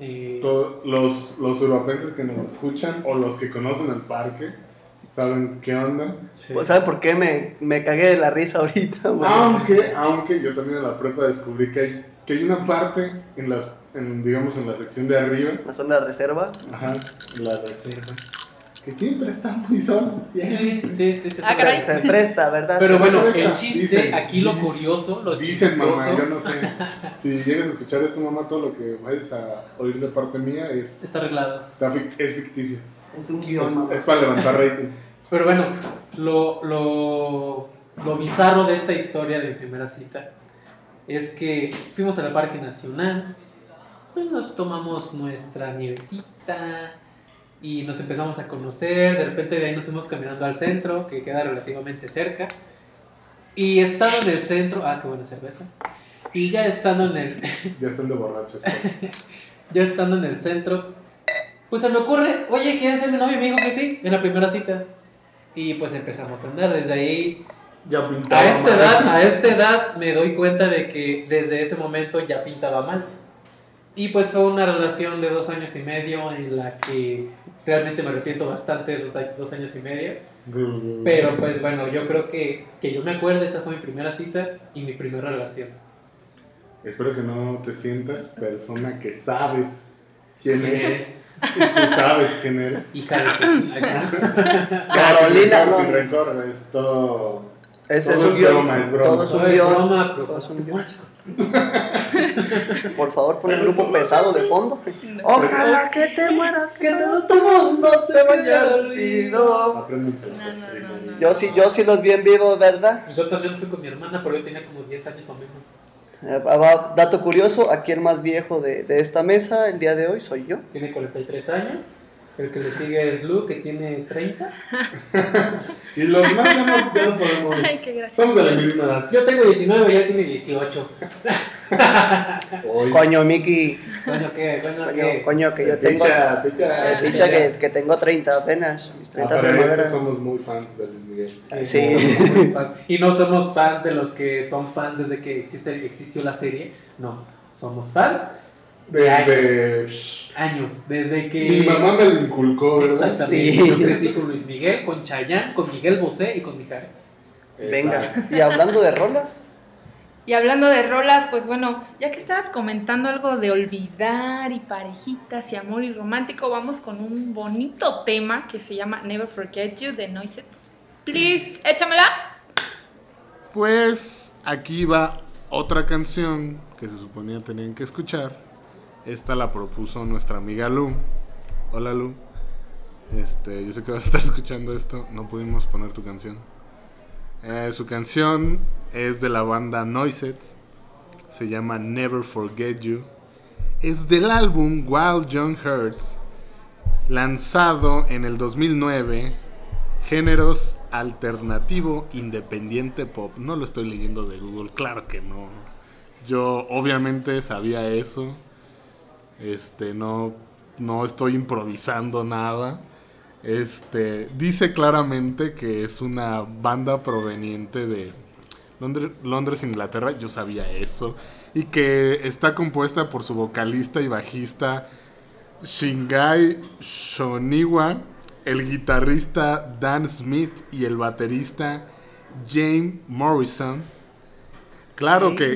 Eh, to- los, los uruapenses que nos escuchan o los que conocen el parque saben qué onda. sí. Pues, ¿Sabe por qué me, me cagué de la risa ahorita? Aunque, aunque yo también en la prepa descubrí que hay, que hay una parte en las, en, digamos en la sección de arriba, La zona de reserva. ajá, la reserva, que siempre está muy solo. Sí, sí, sí. sí, sí. Ah. Se, se presta, ¿verdad? Pero Se bueno, presta. el chiste, Dicen. aquí lo curioso, lo Dicen chistoso. mamá, yo no sé. Si llegas a escuchar esto, mamá, todo lo que vayas a oír de parte mía es, Está arreglado. está es ficticio. Es un Es, guion, es para levantar rating. Pero bueno, lo, lo, lo bizarro de esta historia de primera cita es que fuimos al Parque Nacional, pues nos tomamos nuestra nievecita y nos empezamos a conocer, de repente de ahí nos fuimos caminando al centro, que queda relativamente cerca, y estando en el centro, ah, qué buena cerveza, y ya estando en el, Ya están de borrachos. ya estando en el centro, pues se me ocurre, oye, ¿quieres ser mi novio? Y me dijo que sí, en la primera cita. Y pues empezamos a andar. Desde ahí, Ya pintaba a esta mal. edad, a esta edad me doy cuenta de que desde ese momento ya pintaba mal. Y pues fue una relación de dos años y medio en la que realmente me arrepiento bastante de esos dos años y medio. Pero pues bueno, yo creo que, que yo me acuerdo, esa fue mi primera cita y mi primera relación. Espero que no te sientas persona que sabes quién ¿Quién es. es? Y tú sabes quién eres. Hija de tu-. Carolina, Sin rencor, sin rencor, es todo. Ese es un guion. broma, es broma. Todo es Todo un es guion. broma, pero- Todo es un guion. Por favor, pon el grupo pesado de fondo. Ojalá que te mueras, que todo tu mundo se vaya olvido. Apréndanse. No, no, no, no. Yo sí, yo sí los vi en vivo, ¿verdad? Pues Yo también fui con mi hermana, pero yo tenía como 10 años o menos. Eh, va- dato curioso, aquí el más viejo de, de esta mesa el día de hoy soy yo. Tiene 43 años. El que le sigue es Lu, que tiene 30. Y los más ya no, ya no podemos. Ay, qué gracioso. Somos de la misma edad. Yo tengo 19 y él tiene 18. Hoy. Coño, Miki. Coño, ¿qué? Coño, Coño, ¿qué? coño, que yo tengo. Picha, picha. Eh, picha que, que tengo 30 apenas. Mis Ah, 30 para esto primaveras. somos muy fans de Luis Miguel. Sí. somos muy fan- Y no somos fans de los que son fans desde que existe, existió la serie. No, somos fans De, de... años. Desde que. Mi mamá me lo inculcó, ¿verdad? Exactamente. Sí. Yo crecí con Luis Miguel, con Chayanne, con Miguel Bosé y con Mijares. Venga. Y hablando de rolas, Y hablando de rolas, pues bueno, ya que estabas comentando algo de olvidar y parejitas y amor y romántico, vamos con un bonito tema que se llama Never Forget You de Noisettes. Please, échamela. Pues aquí va otra canción que se suponía tenían que escuchar. Esta la propuso nuestra amiga Lu. Hola Lu. Este, yo sé que vas a estar escuchando esto. No pudimos poner tu canción. Eh, su canción es de la banda Noisettes. Se llama Never Forget You. Es del álbum Wild Young Hearts. Lanzado en el 2009 Géneros alternativo independiente pop. No lo estoy leyendo de Google, claro que no. Yo obviamente sabía eso. Este, no, no estoy improvisando nada. Este, dice claramente que es una banda proveniente de Londres, Londres, Inglaterra. Yo sabía eso. Y que está compuesta por su vocalista y bajista Shingai Shoniwa, el guitarrista Dan Smith y el baterista James Morrison. Claro que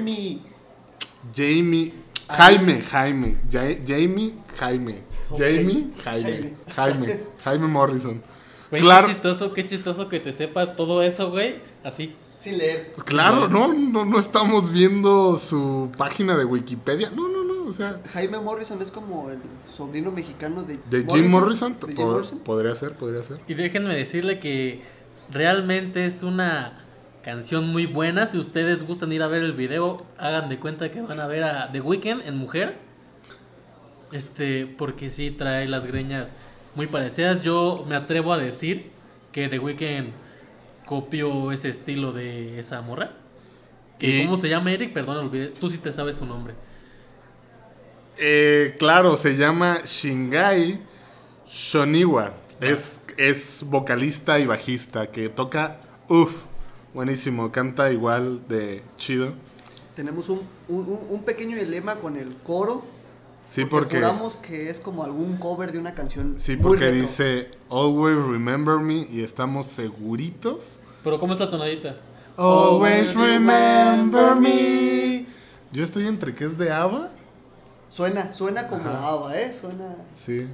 Jamie. Jaime, Jaime, Ja- Jamie, Jaime. Jamie, Jaime, Jaime. Jaime, Morrison. Güey, Claro. qué chistoso, qué chistoso que te sepas todo eso, güey. Así. Sin leer. Claro, no, no, no estamos viendo su página de Wikipedia. No, no, no, o sea, Jaime Morrison es como el sobrino mexicano de, de Jim Morrison, ¿De Jim Morrison? podría ser, podría ser. Y déjenme decirle que realmente es una canción muy buena. Si ustedes gustan ir a ver el video, hagan de cuenta que van a ver a The Weeknd en mujer. Este, porque sí trae las greñas muy parecidas. Yo me atrevo a decir que The Weeknd copió ese estilo de esa morra. Que, ¿Cómo se llama Eric? Perdón, olvidé. Tú sí te sabes su nombre. Eh, claro, se llama Shingai Shoniwa. Es, es vocalista y bajista que toca, uff, buenísimo, canta igual de chido. Tenemos un, un, pequeño dilema con el coro. Sí, porque, juramos que es como algún cover de una canción. sí, muy porque retro. dice Always Remember Me y estamos seguritos. Pero ¿cómo es la tonadita? Always Remember Me. Yo estoy entre que es de ABBA. Suena, suena como Ajá. ABBA, ¿eh? Suena. Sí.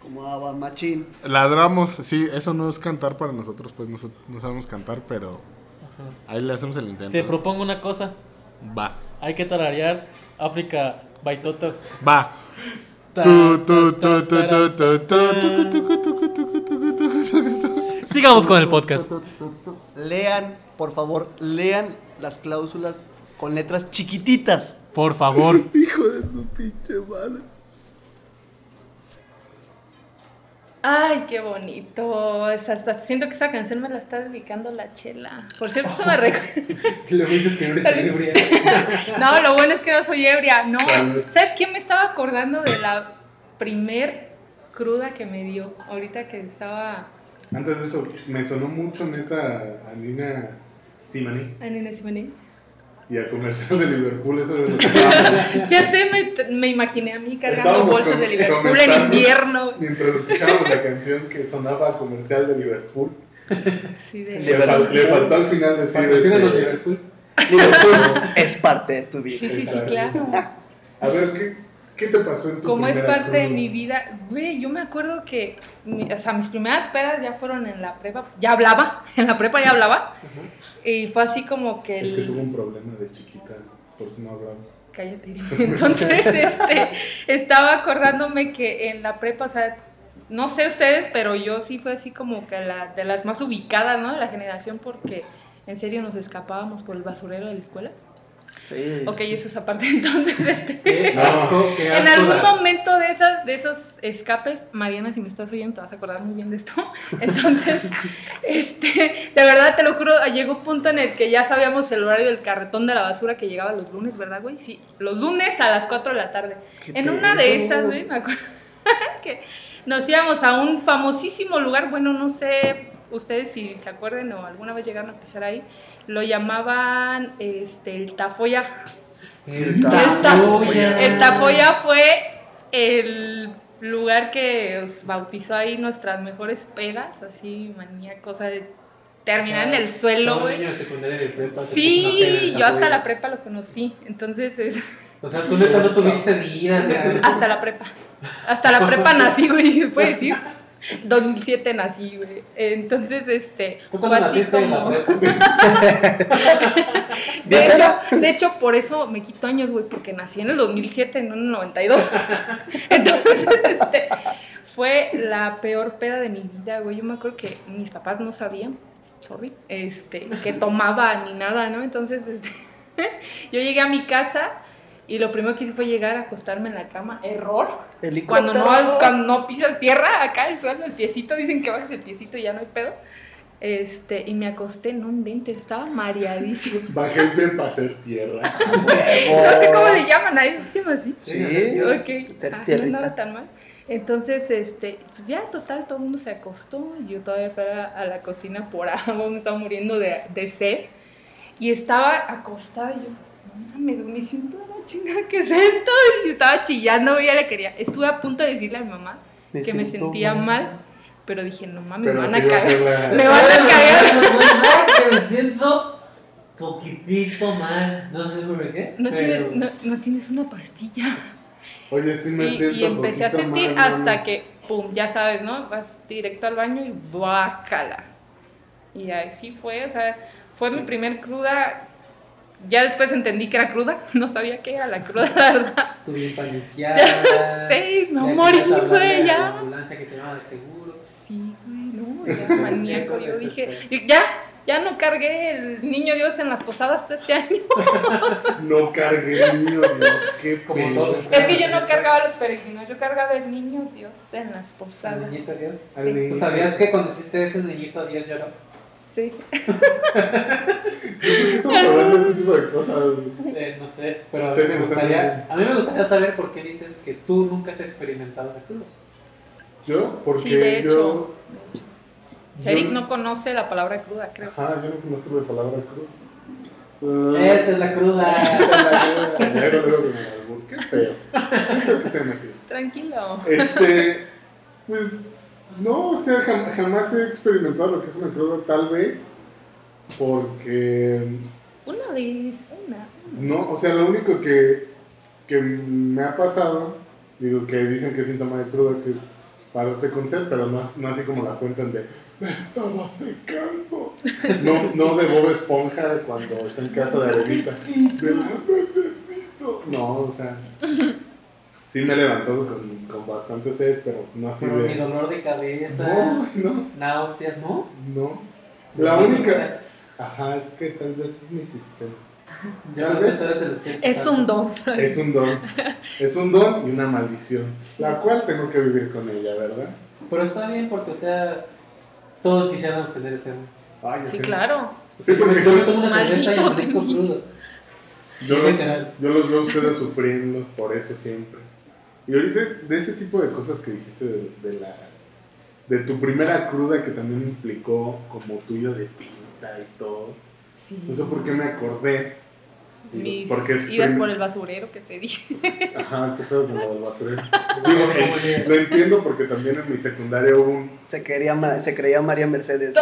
Como Ava Machín. Ladramos, sí, eso no es cantar para nosotros, pues no, no sabemos cantar, pero ahí le hacemos el intento. Te propongo una cosa. Va, Hay que tararear África Baitoto. va. Sigamos con el podcast. Lean, por favor, lean las cláusulas con letras chiquititas. Por favor. Hijo de su pinche madre. Ay, qué bonito. Es hasta siento que esa canción me la está dedicando la chela. Por cierto, eso me recuerda. Lo dices que no eres ebria. No, lo bueno es que no soy ebria. No. ¿Sabes quién me estaba acordando de la primer cruda que me dio? Ahorita que estaba Antes de eso, me sonó mucho neta a Nina Simani en Inés Jiménez. Y a comercial de Liverpool, eso es lo que Ya sé, me, me imaginé a mí cargando Estábamos bolsas de Liverpool en invierno. Mientras escuchábamos la canción que sonaba a comercial de Liverpool, Sí, de- le, fal- le faltó al final decir. Patrocínanos este, Liverpool. Liverpool es parte de tu vida. sí, sí, sí, claro. A ver, ¿qué, qué te pasó en tu Como es parte de mi vida, güey, yo me acuerdo que, mi- o sea, mis primeras pedas ya fueron en la prepa, ya hablaba, en la prepa ya hablaba, y fue así como que Es que tuvo un problema de chiquita, por eso no hablaba. Cállate. Entonces, este, estaba acordándome que en la prepa, o sea, no sé ustedes, pero yo sí fue así como que la, de las más ubicadas, ¿no? De la generación, porque en serio nos escapábamos por el basurero de la escuela. Sí. Ok, eso es aparte. Entonces, este, Qué asco, qué en asco algún das. momento de, esas, de esos escapes, Mariana, si me estás oyendo, te vas a acordar muy bien de esto. Entonces, este, de verdad, te lo juro, llegó un punto en el que ya sabíamos el horario del carretón de la basura que llegaba los lunes, ¿verdad, güey? Sí, los lunes a las 4 de la tarde. ¿Qué En una de pedo? esas, güey, me acuerdo que nos íbamos a un famosísimo lugar, bueno, no sé ustedes si se acuerdan o alguna vez llegaron a pisar ahí, lo llamaban este, el Tafoya. El El Tafoya. El Tafoya fue el lugar que os bautizó ahí nuestras mejores pedas, así maníacos, o sea, de terminar O sea, en el suelo, todo güey. niño de secundaria de prepa. peda Sí, el yo hasta la prepa lo conocí, entonces es- O sea, tú neta no tuviste vida, güey. hasta la prepa. Hasta la prepa nací, güey, se puede decir. 2007 nací, güey. Entonces, este, ¿Tú fue así como... De hecho, de hecho, por eso me quito años, güey, porque nací en el 2007, no en el 92. Entonces, este, fue la peor peda de mi vida, güey. Yo me acuerdo que mis papás no sabían, sorry, este, que tomaba ni nada, ¿no? Entonces, este, yo llegué a mi casa y lo primero que hice fue llegar a acostarme en la cama. Error. Cuando Helicóptero. no, cuando no pisas tierra, acá el suelo, el piecito, dicen que bajes el piecito y ya no hay pedo. Este, y me acosté, no inventes, estaba mareadísimo. Bajé el pie para hacer tierra. No sé cómo le llaman a eso, ¿sí se llama así? Sí. Ok, ah, no andaba tan mal. Entonces, este, pues ya total, todo el mundo se acostó. Yo todavía fui a, a la cocina por agua, me estaba muriendo de, de sed. Y estaba acostada y yo, no mames, me siento chingada, ¿qué es esto? Y estaba chillando, y ya le quería. Estuve a punto de decirle a mi mamá Me que me sentía mal. mal, pero dije, no mames, me van a cagar. Me van a cagar. me siento poquitito mal. No sé por qué. No, pero... tienes, no, no tienes una pastilla. Oye, sí me Y, siento y empecé a sentir mal, hasta mami. que, pum, ya sabes, ¿no? Vas directo al baño y guácala. Y así fue, o sea, fue mi primer cruda. Ya después entendí que era cruda, no sabía qué era la cruda, la verdad. Tú bien paniqueada. Sí, me ya morí, güey, a La ya. ambulancia que te al seguro. Sí, güey, no, ya maníaco. Yo dije, ya, ya no cargué el niño Dios en las posadas de este año. No cargué niño, Dios, qué Como todos Es que yo no cargaba los peregrinos, yo cargaba el niño Dios en las ¿Al posadas. niñito Dios? Sí. niño. ¿Tú sabías que cuando hiciste ese niñito Dios lloró? Sí. ¿Por qué estamos hablando de este tipo de cosas? Eh, no sé, pero a Sí, mí, me sí, gustaría, a mí me gustaría saber por qué dices que tú nunca has experimentado la cruda. ¿Yo? Porque Sí, de yo... hecho. yo- Eric no conoce la palabra cruda, creo. Ajá, yo no conozco la palabra cruz. Ah, Esta es la cruda. Luego, luego con el albur. Qué feo. Qué feo que sean así. Tranquilo. Este, pues, no, o sea, jam- jamás he experimentado lo que es una cruda, tal vez, porque, Una vez, una. no, o sea, lo único que, que me ha pasado, digo, que dicen que es síntoma de cruda, que pararte con sed, pero no, no así como la cuentan de me estaba secando. No, no de Bob Esponja cuando está en casa de arenita. De necesito. No, o sea. Sí me he levantado con, con bastante sed, pero no así Pero mi de. dolor de cabeza, No, no, náuseas, ¿no? no. La única. Ajá, que tal vez es mi sistema. Yo Tal creo que vez- tú eres el Es un don. Es un don. Es un don y una maldición. La cual tengo que vivir con ella, ¿verdad? Pero está bien porque, o sea, todos quisiéramos tener ese don. Ay, Sí, claro. Sí, porque yo me tomo una cerveza y mí. crudo. yo, Es yo los veo a ustedes sufriendo por eso siempre. Y ahorita, de ese tipo de cosas que dijiste de, de la de tu primera cruda que también implicó como tuyo de pinta y todo. Sí. No sé por qué me acordé. Mis porque es prim- por el basurero que te dije. Ajá, qué pedo con lo del basurero. Digo, eh, lo entiendo porque también en mi secundaria hubo un, Se, quería, ma- se creía María Mercedes.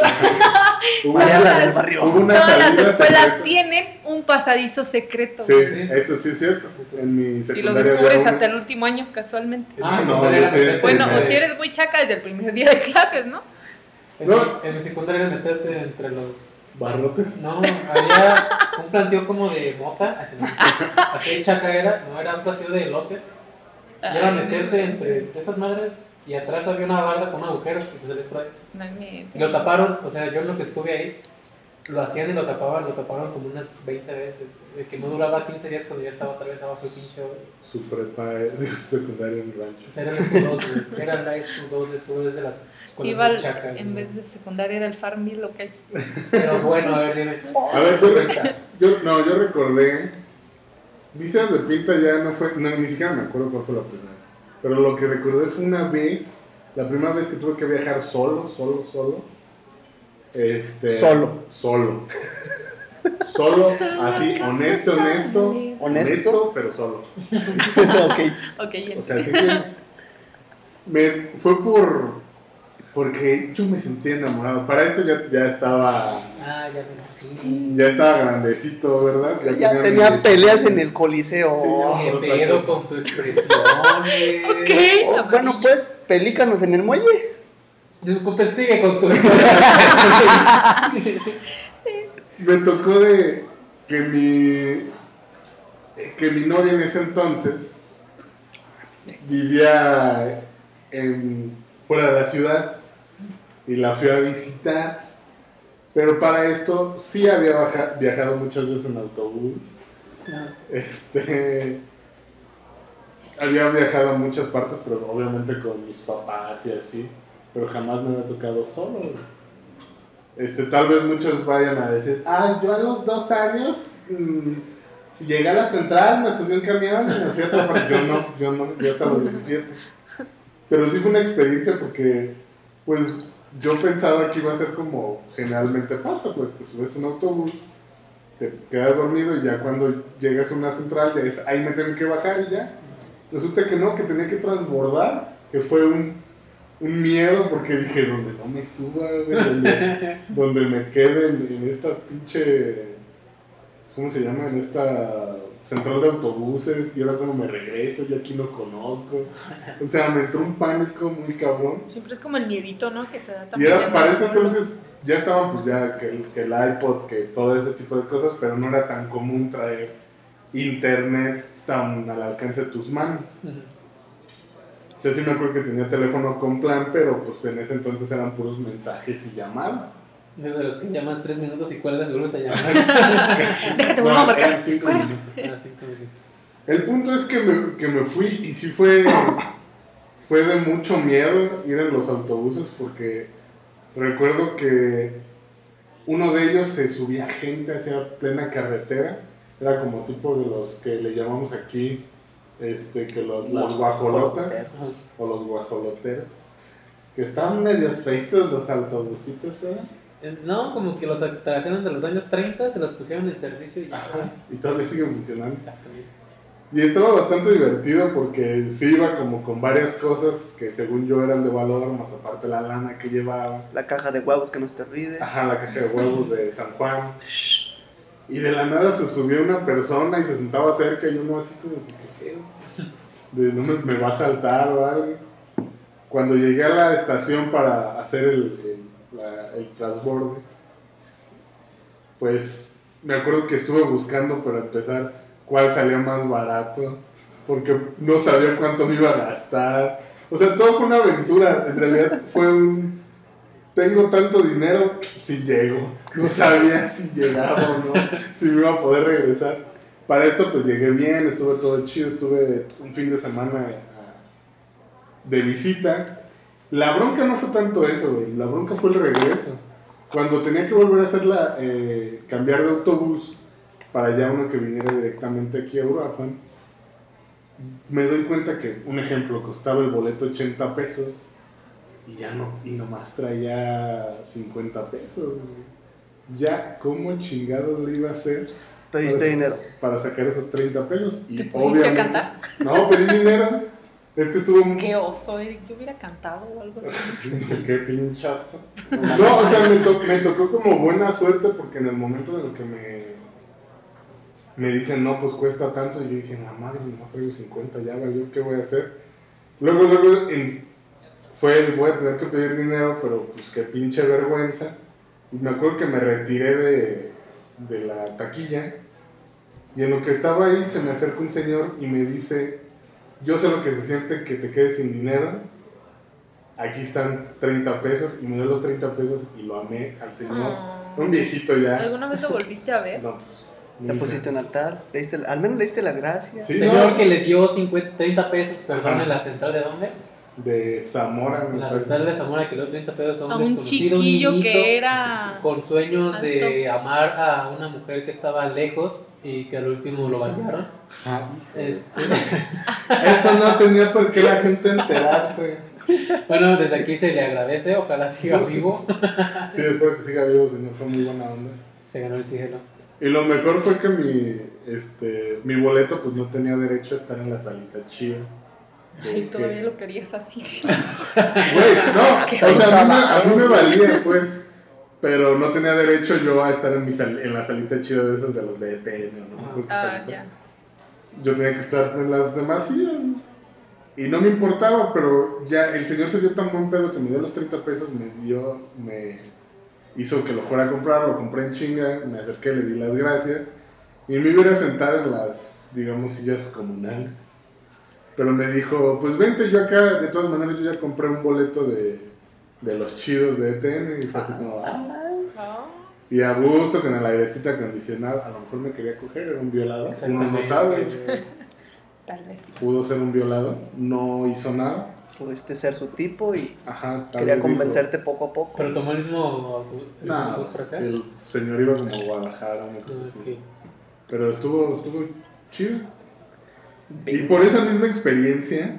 hubo María una- la del barrio. hubo una Todas las escuelas secreta. tienen un pasadizo secreto. Sí, Sí. eso sí es cierto. Eso sí. En mi Y lo secundaria descubres una- hasta el último año, casualmente. Ah, no, secundaria yo era sé. Bueno, o si eres muy chaca desde el primer día de clases, ¿no? En, No. mi, en mi secundaria era meterte entre los. Barrotes. No, había un planteo como de mota, así, así chaca era, no era un planteo de lotes. Y era meterte no. entre esas madres y atrás había una barda con un agujero que te salía por ahí. No Y lo taparon, o sea, yo en lo que estuve ahí, lo hacían y lo tapaban, lo taparon como unas 20 veces. De que no duraba 15 días cuando ya estaba otra vez abajo el pinche hoyo. Su prepa de su secundaria en rancho. O sea, era el SU2, güey. Era el SU2, el SU2 es de las escuelas Iba chacas. en güey. vez de secundaria era el Farmville, ok. Pero bueno, a ver, dime. A ver, yo, yo, no, yo recordé. Visas de pinta ya no fue. No, ni siquiera me acuerdo cuál fue la primera. Pero lo que recordé fue una vez. La primera vez que tuve que viajar solo, solo, solo. Este. Solo. Solo. Solo, así, honesto, honesto. ¿Honesto? pero solo. ok. Ok, ya. O sea, sí que me fue por porque yo me sentí enamorado. Para esto ya, ya estaba Ah, ya sí. ya estaba grandecito, ¿verdad? Ya tenía peleas en el coliseo. Sí, ¿Qué pedo con tu expresión, güey? Ok. Oh, bueno, pues, pelícanos en el muelle. Disculpe, sigue con tu Me tocó de que mi que mi novia en ese entonces vivía en, fuera de la ciudad y la fui a visitar. Pero para esto sí había baja- viajado muchas veces en autobús. Este. Había viajado a muchas partes, pero obviamente con mis papás y así. Pero jamás me había tocado solo. Este, tal vez muchos vayan a decir, ah, yo a los dos años mm, llegué a la central, me subí un camión y me fui a parte. Yo no, yo no, yo hasta los 17. Pero sí fue una experiencia porque, pues, yo pensaba que iba a ser como generalmente pasa, pues te subes un autobús, te quedas dormido y ya cuando llegas a una central, ya es, ahí me tengo que bajar y ya. Resulta que no, que tenía que transbordar, que fue un, un miedo porque dije, donde no me suba, güey, donde, donde me quede en, en esta pinche, ¿cómo se llama? En esta central de autobuses y ahora como me regreso, yo aquí no conozco. O sea, me entró un pánico muy cabrón. Siempre es como el miedito, ¿no? Que te da Y era, para ese entonces ya estaban pues ya que, el- que el iPod, que todo ese tipo de cosas, pero no era tan común traer internet tan al alcance de tus manos. Yo sí me acuerdo que tenía teléfono con plan, pero pues en ese entonces eran puros mensajes y llamadas. Es de los que llamas tres minutos y cuelgas y vuelves a llamar. Déjate, No, vuelvo a marcar. eran cinco Bueno. minutos. Ah, cinco minutos. El punto es que me, que me fui y sí fue, fue de mucho miedo ir en los autobuses porque recuerdo que uno de ellos se subía gente hacia plena carretera. Era como tipo de los que le llamamos aquí, este, que los, las guajolotas o los guajoloteros. Que estaban medios feitos los autobusitos, ¿eh? Eh, No, como que los trajeron de los años 30, se los pusieron en servicio y. Ajá. Y todavía siguen funcionando. Exactamente. Y estaba bastante divertido porque sí iba como con varias cosas que según yo eran de valor, más aparte la lana que llevaba. La caja de huevos que no se te olvide. Ajá, la caja de huevos de San Juan. Y de la nada se subió una persona y se sentaba cerca y uno así como, ¿qué? De no me, me va a saltar o algo. cuando llegué a la estación para hacer el, el, la- el transborde, pues me acuerdo que estuve buscando para empezar cuál salía más barato, porque no sabía cuánto me iba a gastar. O sea, todo fue una aventura. En realidad fue un. Tengo tanto dinero si llego. No sabía si llegaba o no, si me iba a poder regresar. Para esto, pues llegué bien, estuve todo chido. Estuve un fin de semana ah, de visita. La bronca no fue tanto eso, güey. La bronca fue el regreso. Cuando tenía que volver a hacerla, eh, cambiar de autobús para ya uno que viniera directamente aquí a Uruapan, me doy cuenta que, un ejemplo, costaba el boleto 80 pesos y ya no, y nomás traía 50 pesos, güey. Ya, ¿cómo chingado le iba a hacer? Pediste para- dinero. Para sacar esos 30 pesos. Y ¿Te pusiste a obviamente- cantar? No, pedí dinero. Es que estuvo muy... Qué oso, Eric. Yo hubiera cantado o algo así. Qué pinchazo. No, o sea, me, to- me tocó como buena suerte porque en el momento en el que me, me dicen, no, pues cuesta tanto, y yo dije, la madre, nomás traigo 50, ya valió, ¿qué voy a hacer? Luego, luego, en- fue el, voy a tener que pedir dinero, pero pues qué pinche vergüenza. Y me acuerdo que me retiré de, de la taquilla, y en lo que estaba ahí se me acerca un señor y me dice, yo sé lo que se siente que te quedes sin dinero, aquí están 30 pesos y me dio los 30 pesos y lo amé al señor. Ah. Un viejito ya. ¿Alguna vez lo volviste a ver? No, pues, Le pusiste un altar, le diste, al menos le diste las gracias. Sí, Señor no, que le dio 50, 30 pesos, perdón, en la central de dónde? De Zamora. La central de Zamora que dio 30 pesos a un A un desconocido, chiquillo niñito, que era. con sueños de amar a una mujer que estaba lejos y que al último lo bañaron. Ah, Este, Eso no tenía por qué la gente enterarse. bueno, desde aquí se le agradece, ojalá siga vivo. Sí, espero que siga vivo, señor. Fue muy buena onda. Se ganó el oxígeno. Y lo mejor fue que mi, este, mi boleto pues no tenía derecho a estar en la salita chida. Ay, todavía lo querías así. Güey, no, o sea, a mí, me, a mí me valía, pues. Pero no tenía derecho yo a estar en, mi sal- en la salita chida de esas de los de ETN, ¿no? Ah, salita. ya. Yo tenía que estar en las demás sillas. Y no me importaba, pero ya el señor se dio tan buen pedo que me dio los 30 pesos, me dio, me hizo que lo fuera a comprar, lo compré en chinga, me acerqué, le di las gracias y me iba a sentar en las, digamos, sillas comunales. Pero me dijo, pues vente, yo acá, de todas maneras yo ya compré un boleto de, de los chidos de ETN y fue así como, "Ah". Ah. Y a gusto, con el airecito acondicionado, a lo mejor me quería coger, era un violado, uno no sabe, Tal vez pudo ser un violado, no hizo nada, Pudiste ser su tipo y ajá, quería dijo, convencerte poco a poco. Pero tomó el mismo autobús, el "No, autobús para acá. el señor iba como a Guadalajara, una cosa así. Pero estuvo, estuvo chido. Y por esa misma experiencia,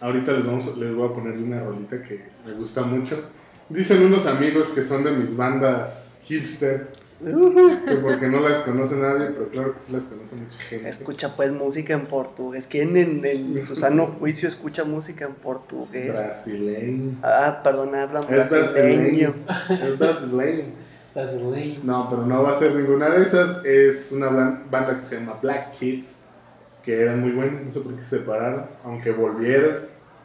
ahorita les, vamos, les voy a poner una rolita que me gusta mucho. Dicen unos amigos que son de mis bandas hipster, que porque no las conoce nadie, pero claro que sí las conoce mucha gente. Escucha pues música en portugués. ¿Quién en, en su sano juicio escucha música en portugués? Brasileño. Ah, perdón, habla Es brasileño. brasileño. Es brasileño. Muy- No, pero no va a ser ninguna de esas. Es una banda que se llama Black Kids, que eran muy buenos, no sé por qué se separaron, aunque volvieron,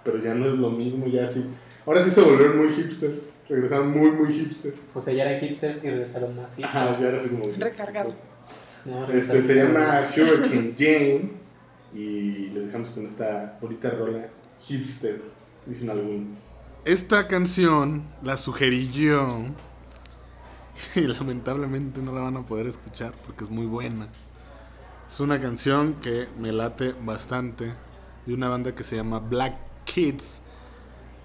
pero ya no es lo mismo, ya sí. Ahora sí se volvieron muy hipsters, regresaron muy, muy hipsters. O sea, ya eran hipsters y regresaron más hipsters. Ajá, ya era así como... Recargado. No, Este, se llama Hurricane Jane y les dejamos con esta bonita rola hipster, dicen algunos. Esta canción la sugerí yo y lamentablemente no la van a poder escuchar porque es muy buena. Es una canción que me late bastante de una banda que se llama Black Kids.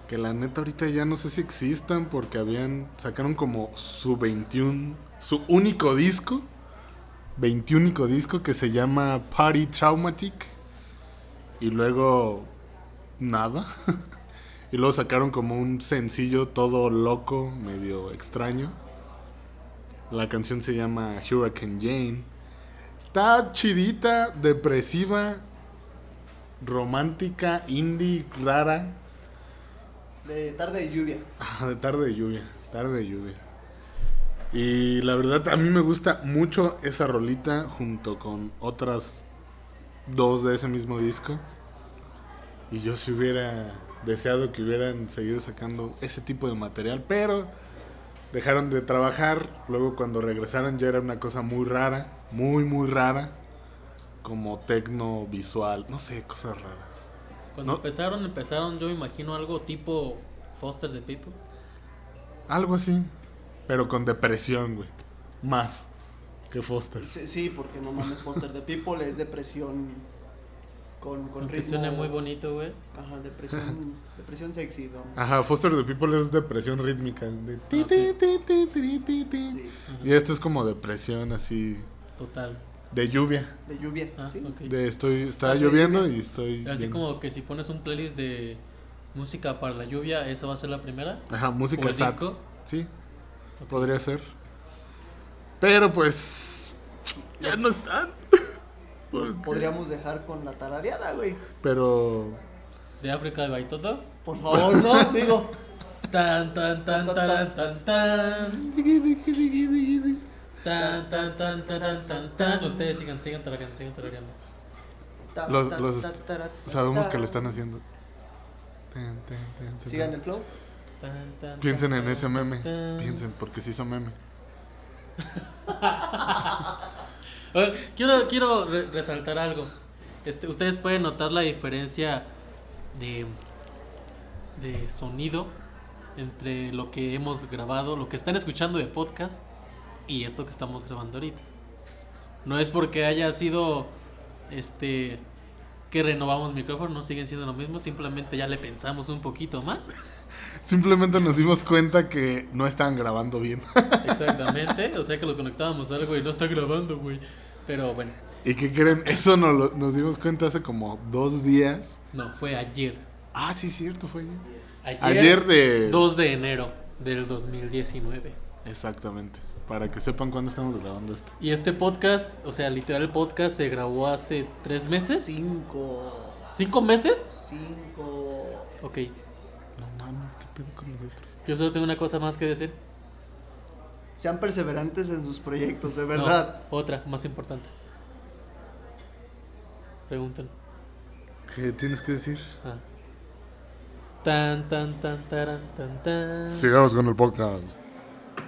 Que la neta ahorita ya no sé si existan porque habían sacaron como su 21, su único disco, 21 disco que se llama Party Traumatic y luego nada. y luego sacaron como un sencillo todo loco, medio extraño. La canción se llama Hurricane Jane. Está chidita, depresiva, romántica, indie, rara. De tarde de lluvia. Ah, de tarde de lluvia, tarde de lluvia. Y la verdad a mí me gusta mucho esa rolita junto con otras dos de ese mismo disco. Y yo sí hubiera deseado que hubieran seguido sacando ese tipo de material, pero dejaron de trabajar. Luego cuando regresaron ya era una cosa muy rara, muy, muy rara. Como tecno visual, no sé, cosas raras. Cuando No. empezaron, empezaron, yo imagino algo tipo Foster the People. Algo así, pero con depresión, güey. Más que Foster. Sí, sí, porque no mames, Foster the People es depresión con, con ritmo. suene muy bonito, güey. Ajá, depresión, depresión sexy, vamos. Ajá, Foster the People es depresión rítmica. de ti, Ok. ti, ti, ti, ti, ti, ti. Sí, Y esto es como depresión así Total. de lluvia. de lluvia, Ah, sí. ok. De estoy, está Ah, lloviendo y estoy. Así viendo. como que si pones un playlist de música para la lluvia, esa va a ser la primera. Ajá, música ¿O el sad. disco? Sí, podría ser. Pero pues. Ya no están. Nos podríamos dejar con la tarareada, güey. Pero. De África de Baitoto. Por favor, no, digo. Tan, tan, tan, taran, tan, tan. Tan, tan, tan, taran, tan, tan. Ustedes sigan, sigan tarareando, sigan tarareando. Ta, Los- los Sabemos que lo están haciendo. Tan, tan, tan, tan, Sigan tan. el flow. Tan, tan, Piensen tan, en ese meme. tan. Piensen, porque sí son meme. Quiero, quiero re- resaltar algo. Este, ustedes pueden notar la diferencia de, de sonido entre lo que hemos grabado, lo que están escuchando de podcast y esto que estamos grabando ahorita. No es porque haya sido este que renovamos micrófonos, no siguen siendo lo mismo, simplemente ya le pensamos un poquito más. Simplemente nos dimos cuenta que no estaban grabando bien. Exactamente, o sea que los conectábamos a algo y no está grabando, güey. Pero bueno, ¿Y qué creen? Eso nos, lo- nos dimos cuenta hace como dos días. no, fue ayer. Ah, sí, cierto, fue ayer. Ayer, Ayer de... 2 de enero del 2019. Exactamente. Para que sepan cuándo estamos grabando esto. Y este podcast, o sea, literal el podcast se grabó hace tres meses. Cinco. ¿Cinco meses? Cinco. Ok. Mames, ¿qué pedo con nosotros? Yo solo tengo una cosa más que decir. Sean perseverantes en sus proyectos, de No, verdad. otra, más importante. Preguntan. ¿Qué tienes que decir? Ah. Tan, tan, tan, taran, tan, tan. Sigamos con el podcast.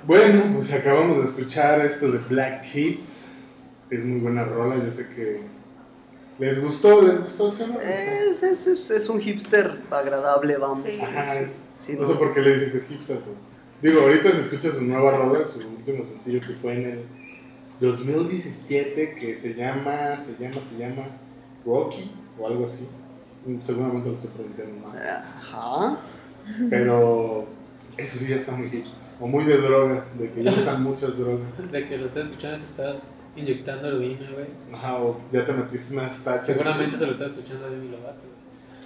Bueno, pues acabamos de escuchar esto de Black Kids. Es muy buena rola, yo sé que les gustó, les gustó, ¿sí no? Es, es, es, es un hipster agradable, vamos. Sí. Ajá, es- Sí, no no. sé por qué le dicen que es hipster. pero- Digo, ahorita se escucha su nueva rola, su último sencillo que fue en el 2017, que se llama, se llama, se llama Rocky o algo así. Seguramente lo estoy pronunciando mal. Ajá. Pero eso sí ya está muy hipster. O muy de drogas, de que ya usan muchas drogas. De que lo estás escuchando, estás inyectando heroína, güey. Ajá, o ya te metiste unas tachas. Seguramente se lo estás escuchando a Demi Lovato.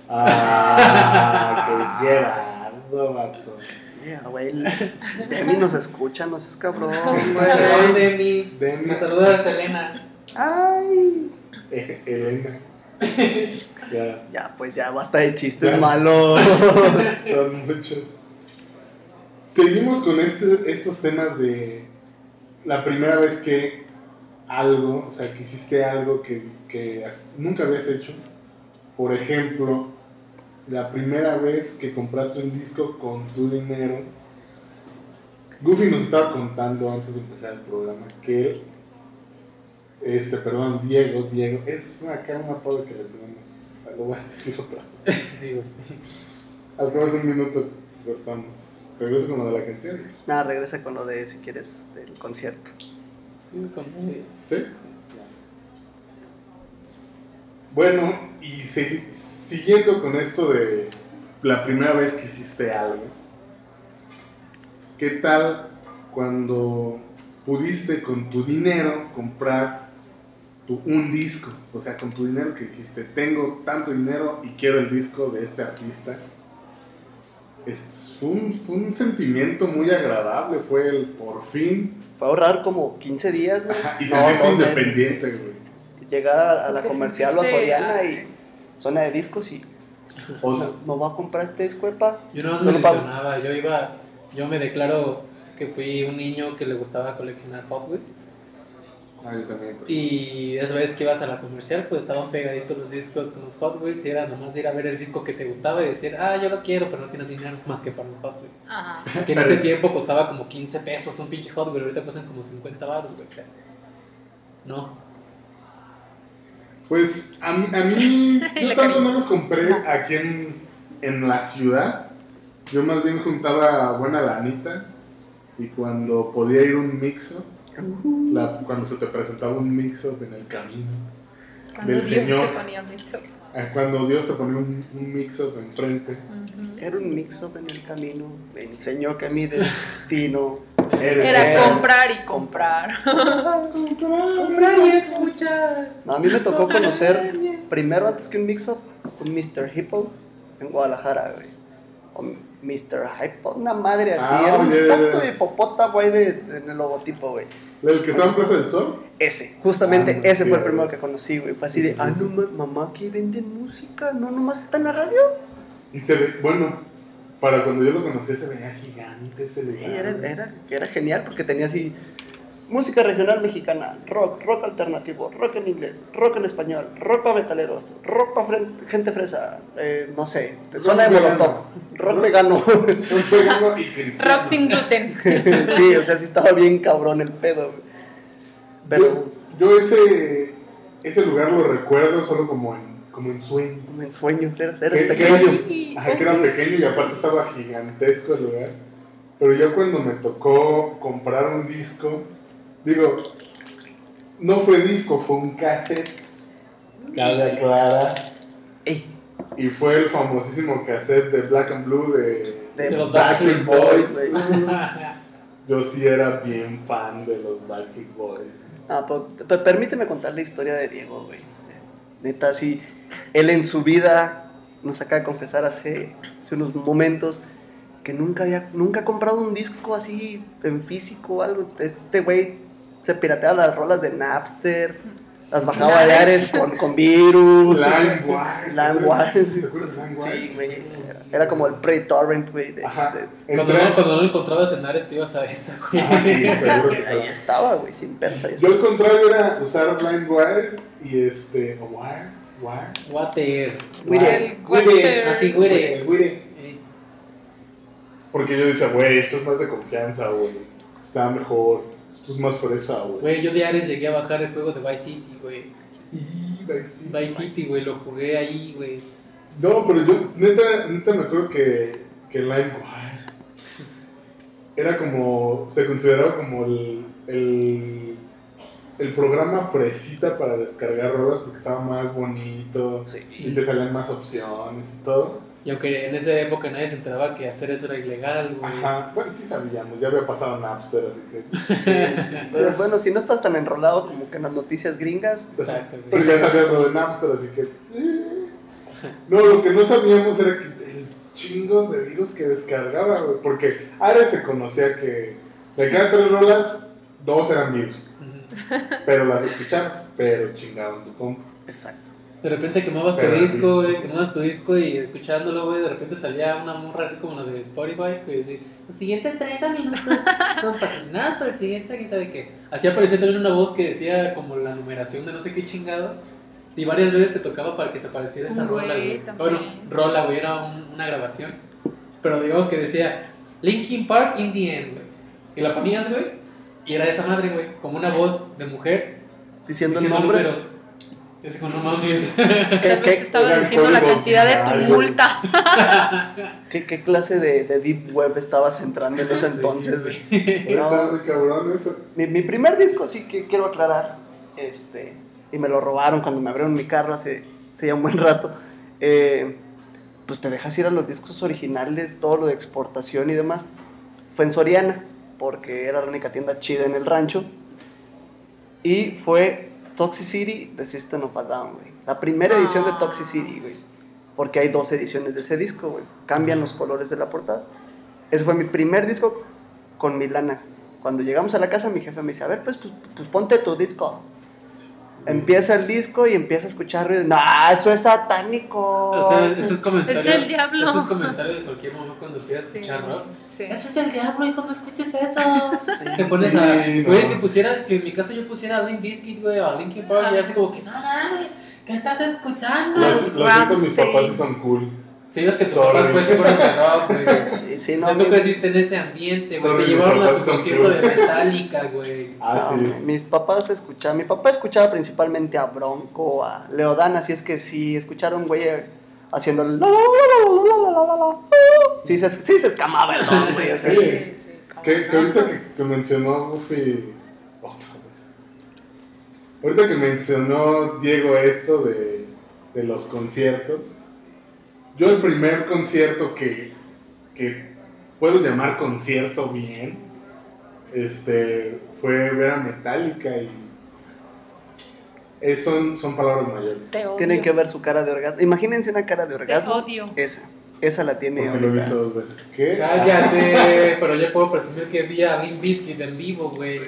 Ah, que llevado, vato. Yeah, güey. Demi nos escucha, no seas cabrón, güey. Demi. Demi. Me saluda Selena. Ay. Eh, Elena. Ya, Ya, pues ya basta de chistes Ya. malos. son muchos. Seguimos con este, estos temas de la primera vez que algo, o sea, que hiciste algo que, que has- nunca habías hecho. Por ejemplo, la primera vez que compraste un disco con tu dinero. Goofy nos estaba contando antes de empezar el programa que él, este, perdón, Diego, Diego, es acá un apodo que le tenemos, lo voy a decir otra vez. Sí, güey. Al cabo es un minuto, cortamos. Regreso con lo de la canción. Nada, regresa con lo de, si quieres, del concierto. Sí. ¿Sí? Bueno, y siguiendo con esto de la primera vez que hiciste algo, ¿qué tal cuando pudiste con tu dinero comprar un disco? O sea, con tu dinero que dijiste, tengo tanto dinero y quiero el disco de este artista. Es fue un, fue un sentimiento muy agradable, fue el por fin Fue ahorrar como 15 días, güey. Ajá, y No, sentirte dos meses, independiente, sí, sí. güey. Llegar a, a la comercial o a Soriana y zona de discos y O sea, no va a comprar este disco, epa. Yo no No me ilusionaba. Yo iba. Yo me declaro que fui un niño que le gustaba coleccionar Hot Wheels. Ah, yo también. Y esa vez que ibas a la comercial, pues estaban pegaditos los discos con los Hot Wheels y era nomás ir a ver el disco que te gustaba y decir, ah, yo lo quiero, pero no tienes dinero más que para un Hot Wheel. Ajá. Que en ese tiempo costaba como 15 pesos un pinche Hot Wheel, ahorita cuestan como 50 baros, güey. O sea, no. Pues a mí, a mí yo tanto no los compré aquí en, en la ciudad. Yo más bien juntaba buena lanita y cuando podía ir un mixo, la- cuando se te presentaba un mixo en el camino, Cuando Del Dios Señor. te ponía mixo. eh, cuando Dios te ponía un, un mixo enfrente. Era un mix-up en el camino. Me enseñó que mi destino. Era comprar y comprar. Comprar y escuchar. No, a mí me tocó conocer primero, antes que un mix-up, un Mr. Hippo en Guadalajara, güey. Mr. Hippo, una madre así. Ah, Era un ya. de hipopótamo ahí de, en el logotipo, güey. ¿El que estaba en Plaza del Sol? Ese, justamente Ah, ese fue el primero que conocí, güey. Fue así de, ah, no, ma- mamá, que venden música, no, nomás está en la radio. Y se ve, bueno, para cuando yo lo conocí se veía gigante Y lugar. era, era, era genial porque tenía así música regional mexicana, rock, rock alternativo, rock en inglés, rock en español, rock para metaleros, rock para gente fresa, eh, no sé, zona de Rock molotov, vegano. rock vegano. Rock sin gluten. sí, o sea, sí estaba bien cabrón el pedo. Pero Yo, yo ese, ese lugar lo recuerdo solo como en, como en sueños. como en sueños, eras, Que- eras que pequeño. Ajá, que era pequeño y aparte estaba gigantesco el lugar. Pero ya cuando me tocó comprar un disco, digo, no fue disco, fue un cassette. Cabe aclarar. Ey, Y fue el famosísimo cassette de Black and Blue de, los Backstreet Boys. Yo sí era bien fan de los Backstreet Boys. Ah, pero, pero permíteme contar la historia de Diego, güey. Neta, sí. Él en su vida nos acaba de confesar hace, hace unos momentos que nunca había nunca ha comprado un disco así en físico o algo. Este güey se pirateaba las rolas de Napster, las bajaba de. Ares con, con virus. LimeWire. LimeWire. ¿Te acuerdas de LimeWire? Sí, güey. Era, era como el pre-torrent, güey. de- Ajá. de- Cuando no, cuando no lo encontrabas en Ares, te ibas a esa, güey. Seguro que ahí estaba. güey, sin pedos. Ahí Yo al contrario era usar LimeWire y este. o Wire, Wire. Water. Wire. Water. Así, güey. El Wire. Eh, Porque yo decía, güey, esto es más de confianza, güey. Está mejor. Esto es más fresa, güey. Güey, yo de Ares llegué a bajar el juego de Vice City, güey. Y Vice City. Vice City, güey, lo jugué ahí, güey. No, pero yo, neta, neta me acuerdo que, que LimeWire era como, se consideraba como el, el, el programa fresita para descargar rolas porque estaba más bonito y Sí. te salían más opciones y todo. Y aunque en esa época nadie se enteraba que hacer eso era ilegal, güey. Ajá, bueno, sí sabíamos, ya había pasado Napster, así que... Sí, sí. Pero bueno, si no estás tan enrolado como que en las noticias gringas, Exacto, güey. Pero ya sabías lo de Napster, así que... eh. No, lo que no sabíamos era que el chingos de virus que descargaba, güey. Porque Ares se conocía que de cada tres rolas, dos eran virus. Pero las escuchabas, pero chingaban tu compa. exacto. De repente quemabas tu Pero disco, sí. güey, quemabas tu disco y escuchándolo, güey, de repente salía una morra así como la de Spotify que decía, los siguientes 30 minutos son patrocinados para el siguiente, quién sabe qué. Así aparecía también una voz que decía como la numeración de no sé qué chingados y varias veces te tocaba para que te apareciera esa Güey, rola, güey. también. Bueno, rola, güey, era un- una grabación. Pero digamos que decía Linkin Park in the end, güey. Y la ponías, güey, y era esa madre, güey, como una voz de mujer Diciendo el diciendo nombre. números. Es como, no mames. ¿Qué, Tal vez qué, estaba diciendo la cantidad de tu multa. qué- qué clase de, de deep web estabas entrando en ese entonces? No. Muy cabrón eso. Mi, mi primer disco, sí que quiero aclarar, este, y me lo robaron cuando me abrieron mi carro hace, hace ya un buen rato. eh, pues te dejas ir a los discos originales, todo lo de exportación y demás. Fue en Soriana, porque era la única tienda chida en el rancho. Y fue Toxicity de System of a Down, güey. La primera edición de. Toxicity, güey. Porque hay dos ediciones de ese disco, güey. Cambian los colores de la portada. Ese fue mi primer disco con mi lana. Cuando llegamos a la casa, mi jefe me dice, a ver, pues, pues, pues ponte tu disco. Empieza el disco y empieza a escuchar ruido. No, eso es satánico. O sea, eso eso es es- comentario. Es del diablo. Eso es comentario de cualquier momento cuando empiezas a Sí, escuchar rock. sí. Eso es el diablo, hijo, no escuches eso. Te pones Sí, a. no. Güey, que pusiera. Que en mi caso yo pusiera a Limp Bizkit, güey, o a Linkin Park, y así como que. No mames, ¿qué estás escuchando? Lo, lo siento, mis papás sí son cool. Sí, los que tus papás pues se fueron de rock, güey. Sí, sí, no. O sea, tú mi... creciste en ese ambiente, güey. Te llevaron a tu concierto de Metallica, güey. Ah, no, sí. Mis papás escuchaban, mi papá escuchaba principalmente a Bronco, a Leodan, así es que sí, escucharon, güey, eh, haciendo la la la la la la uh, Sí, se, sí se escamaba el don, güey. Sí, sí. Que, que ahorita que, que mencionó Buffy otra vez. Ahorita que mencionó Diego esto de, de los conciertos yo, el primer concierto que, que puedo llamar concierto bien. Este. Fue ver a Metallica y. es- son, son palabras mayores. Te odio. Tienen que ver su cara de orgasmo. Imagínense una cara de Te orgasmo. odio. Esa, esa la tiene Porque lo he visto dos veces. ¿Qué? Cállate, pero yo puedo presumir que vi a Limp Bizkit en vivo, güey.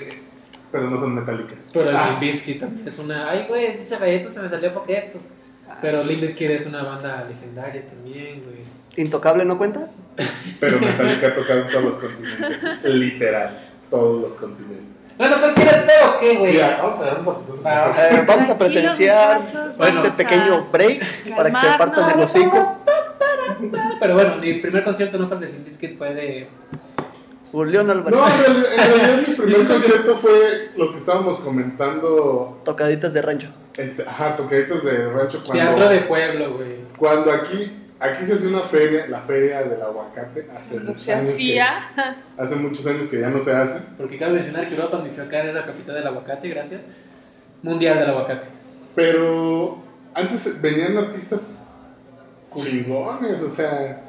Pero no son Metallica. Pero Ah. Limp Bizkit también es una. Ay, güey, dice galleta, se me salió poquito. Pero Limp Bizkit es una banda legendaria también, güey. ¿Intocable no cuenta? Pero Metallica ha tocado en todos los continentes. Literal. Todos los continentes. Bueno, pues ¿quieres té o qué, güey? Ya, vamos a dar un poquito Ah, Eh, vamos a presenciar Bueno. este pequeño break para que se partan el hocico. Pero bueno, mi primer concierto no fue el de Limp Bizkit, fue de. Julián Álvarez. No, en reali- en realidad mi primer concierto fue lo que estábamos comentando. Tocaditas de rancho. Este, ajá, tocaditos de rancho cuando, Teatro de pueblo, güey. cuando aquí, aquí se hace una feria, la feria del aguacate, hace muchos que años que, hacía. hace muchos años que ya no se hace. Porque cabe mencionar que Europa, Michoacán es la capital del aguacate, gracias. Mundial del aguacate. Pero antes venían artistas chingones, o sea,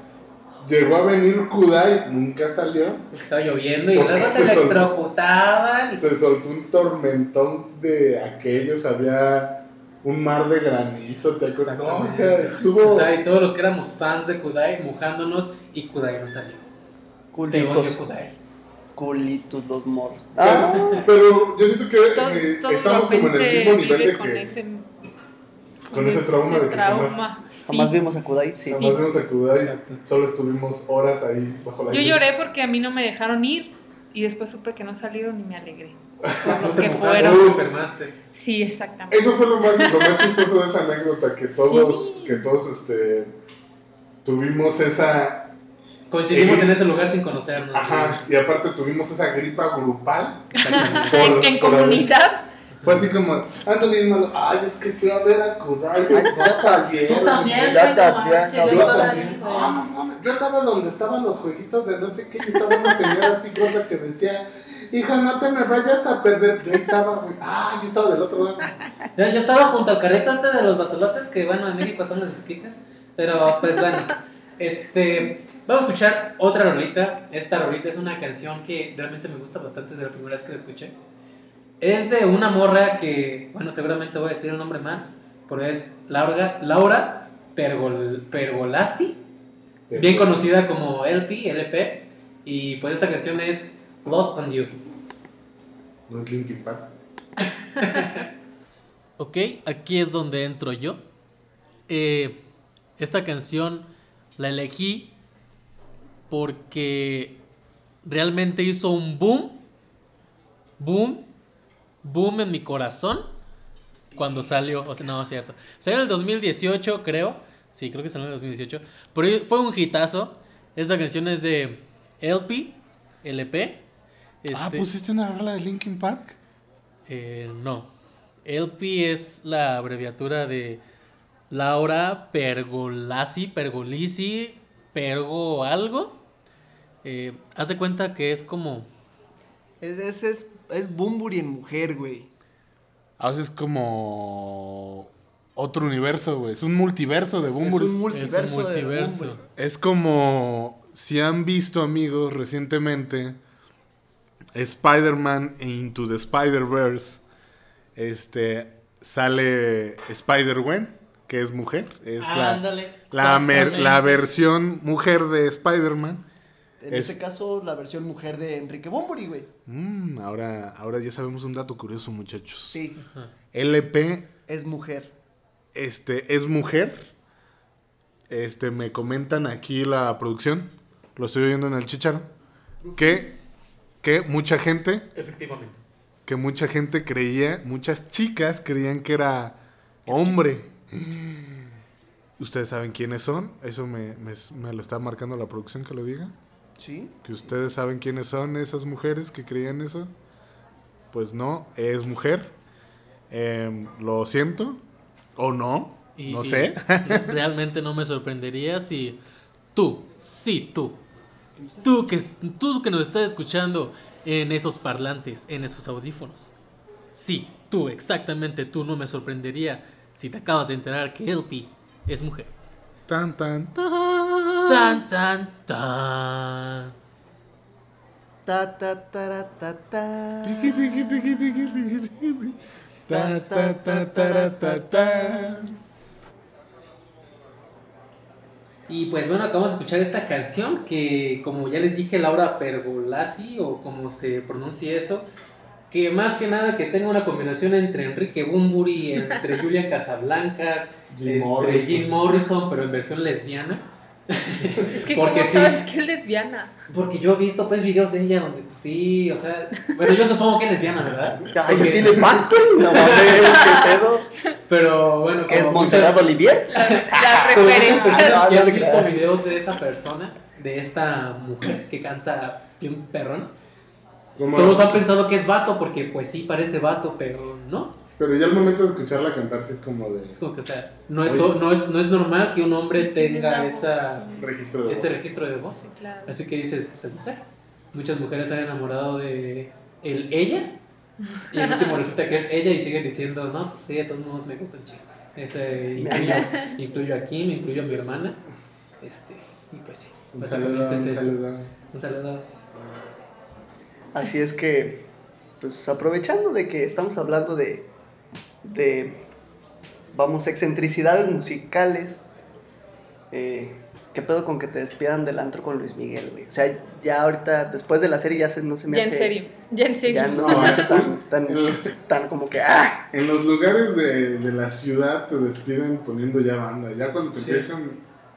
llegó a venir Kudai, nunca salió. Porque estaba lloviendo y luego se se electrocutaban. y- Se soltó un tormentón de aquellos, había un mar de granizo, ¿te acuerdas? No, o sea, estuvo... O sea, y todos los que éramos fans de Kudai mojándonos y Kudai no salió. Culitos. Kudai. Culitos los morros. Ah, pero, pero yo siento que Todos, eh, todos estamos como en el mismo nivel de con que ese, con ese trauma de que trauma. Jamás- Sí. jamás vimos a Kudai, sí. jamás vimos a Kudai, Exacto. solo estuvimos horas ahí bajo la Yo lluvia. lloré porque a mí no me dejaron ir y después supe que no salieron y me alegré. Los que fueron. te enfermaste. Sí, exactamente. Eso fue lo más, lo más chistoso de esa anécdota, que todos, que todos este, tuvimos esa... Coincidimos en ese lugar sin conocernos. Ajá, y aparte tuvimos esa gripa grupal. Exactamente. En, por- en por- comunidad. Fue así como, ando bien malo, ay, es que fui a ver a Kudai. Ay, ya también. Tú también, Ya también, yo Yo yo estaba también. Ah, no Yo andaba donde estaban los jueguitos de no sé qué, y estaba una señora así gorda que decía, hija, no te me vayas a perder. Yo estaba, güey, ah, yo estaba del otro lado. Yo, yo estaba junto al carrito este de los basolotes, que bueno, en México son los esquites. Pero pues bueno, este. Vamos a escuchar otra rolita. Esta rolita es una canción que realmente me gusta bastante desde la primera vez que la escuché. Es de una morra que, bueno, seguramente voy a decir un nombre mal, pero es Laura, Laura Pergol, Pergolasi, bien conocida como LP, LP. Y pues esta canción es Lost on You. No es Linkin Park. Ok, aquí es donde entro yo. Eh, esta canción la elegí porque realmente hizo un boom, boom, boom en mi corazón cuando salió. O sea, no, es cierto. Salió en el 2018, creo. Sí, creo que salió en el 2018. Pero fue un hitazo. Esta canción es de LP, LP. Ah, Este- ¿pusiste una rola de Linkin Park? eh, no. LP es la abreviatura de Laura Pergolasi, Pergolisi, Pergo algo. Eh, haz de cuenta que es como. Es, es, es, es Bumburi en mujer, güey. A veces es como otro universo, güey. Es un multiverso de Es Bumburi. un multiverso. es un multiverso. Es como si han visto, amigos, recientemente Spider-Man Into the Spider-Verse. Este sale Spider-Gwen, que es mujer. Es la, Ándale. la, mer- la versión mujer de Spider-Man. En Es- este caso, la versión mujer de Enrique Bumburi, güey. Mm, ahora, ahora ya sabemos un dato curioso, muchachos. Sí, LP es mujer. este, es mujer. Este, me comentan aquí la producción. Lo estoy oyendo en el chicharo. Que, que mucha gente, Efectivamente. que mucha gente creía, muchas chicas creían que era hombre. ¿Ustedes saben quiénes son? Eso me, me, me lo está marcando la producción que lo diga. Sí. que ustedes saben quiénes son esas mujeres que creían eso. Pues no, es mujer. Em, lo siento. O no. Y- no sé. Realmente no me sorprendería si tú, sí tú, tú que, tú que nos estás escuchando en esos parlantes, en esos audífonos. Sí, tú, exactamente tú, no me sorprendería si te acabas de enterar que LP es mujer. Tan, tan, tan. Tan, tan, tan. Ta, ta, ta, ta. Tiki, tiki, tiki, tiki, tiki, tiki. Ta, ta, ta, tara, ta, ta. Y pues bueno, acabamos de escuchar esta canción que, como ya les dije, Laura Pergolasi, o como se pronuncia eso, que más que nada que tenga una combinación entre Enrique Bumburi, entre Julia Casablancas, Jim entre Morrison. Jim Morrison, pero en versión lesbiana. Es que, Porque ¿cómo sí. sabes que es lesbiana? Porque yo he visto pues videos de ella donde pues sí, o sea, bueno, yo supongo que es lesbiana, ¿verdad? Ay, Porque- tiene más, güey. No mames, qué pedo. Pero bueno, ¿Qué es Montserrat muchas- Olivier? La, la referencia. personas No, que no visto videos de esa persona, de esta mujer que canta bien perrón, todos han pensado que es vato porque pues sí parece vato, pero no. Pero ya al momento de escucharla cantar, sí es como de Es como que, o sea, no es, no es, no es normal que un hombre Sí, tenga voz, esa, sí. registro de ese voz. registro de voz. Sí, claro. Así que dices, pues es mujer. Muchas mujeres se han enamorado de el ella. Y el último resulta que es ella y siguen diciendo, no, pues sí, de todos modos me gusta el chico. Ese, incluyo, incluyo a Kim, incluyo a mi hermana. Este, y pues sí, Un básicamente saludo, es un eso. saludo. Un saludo. Así es que, pues aprovechando de que estamos hablando de, de vamos, excentricidades musicales, eh, ¿qué pedo con que te despidan del antro con Luis Miguel, güey? O sea, ya ahorita, después de la serie, ya se, no se me Ya hace... en serio. Ya en serio. Ya no se me hace tan, tan, tan como que, ¡ah! En los lugares de, de la ciudad te despiden poniendo ya banda. Ya cuando te Sí. empiezan,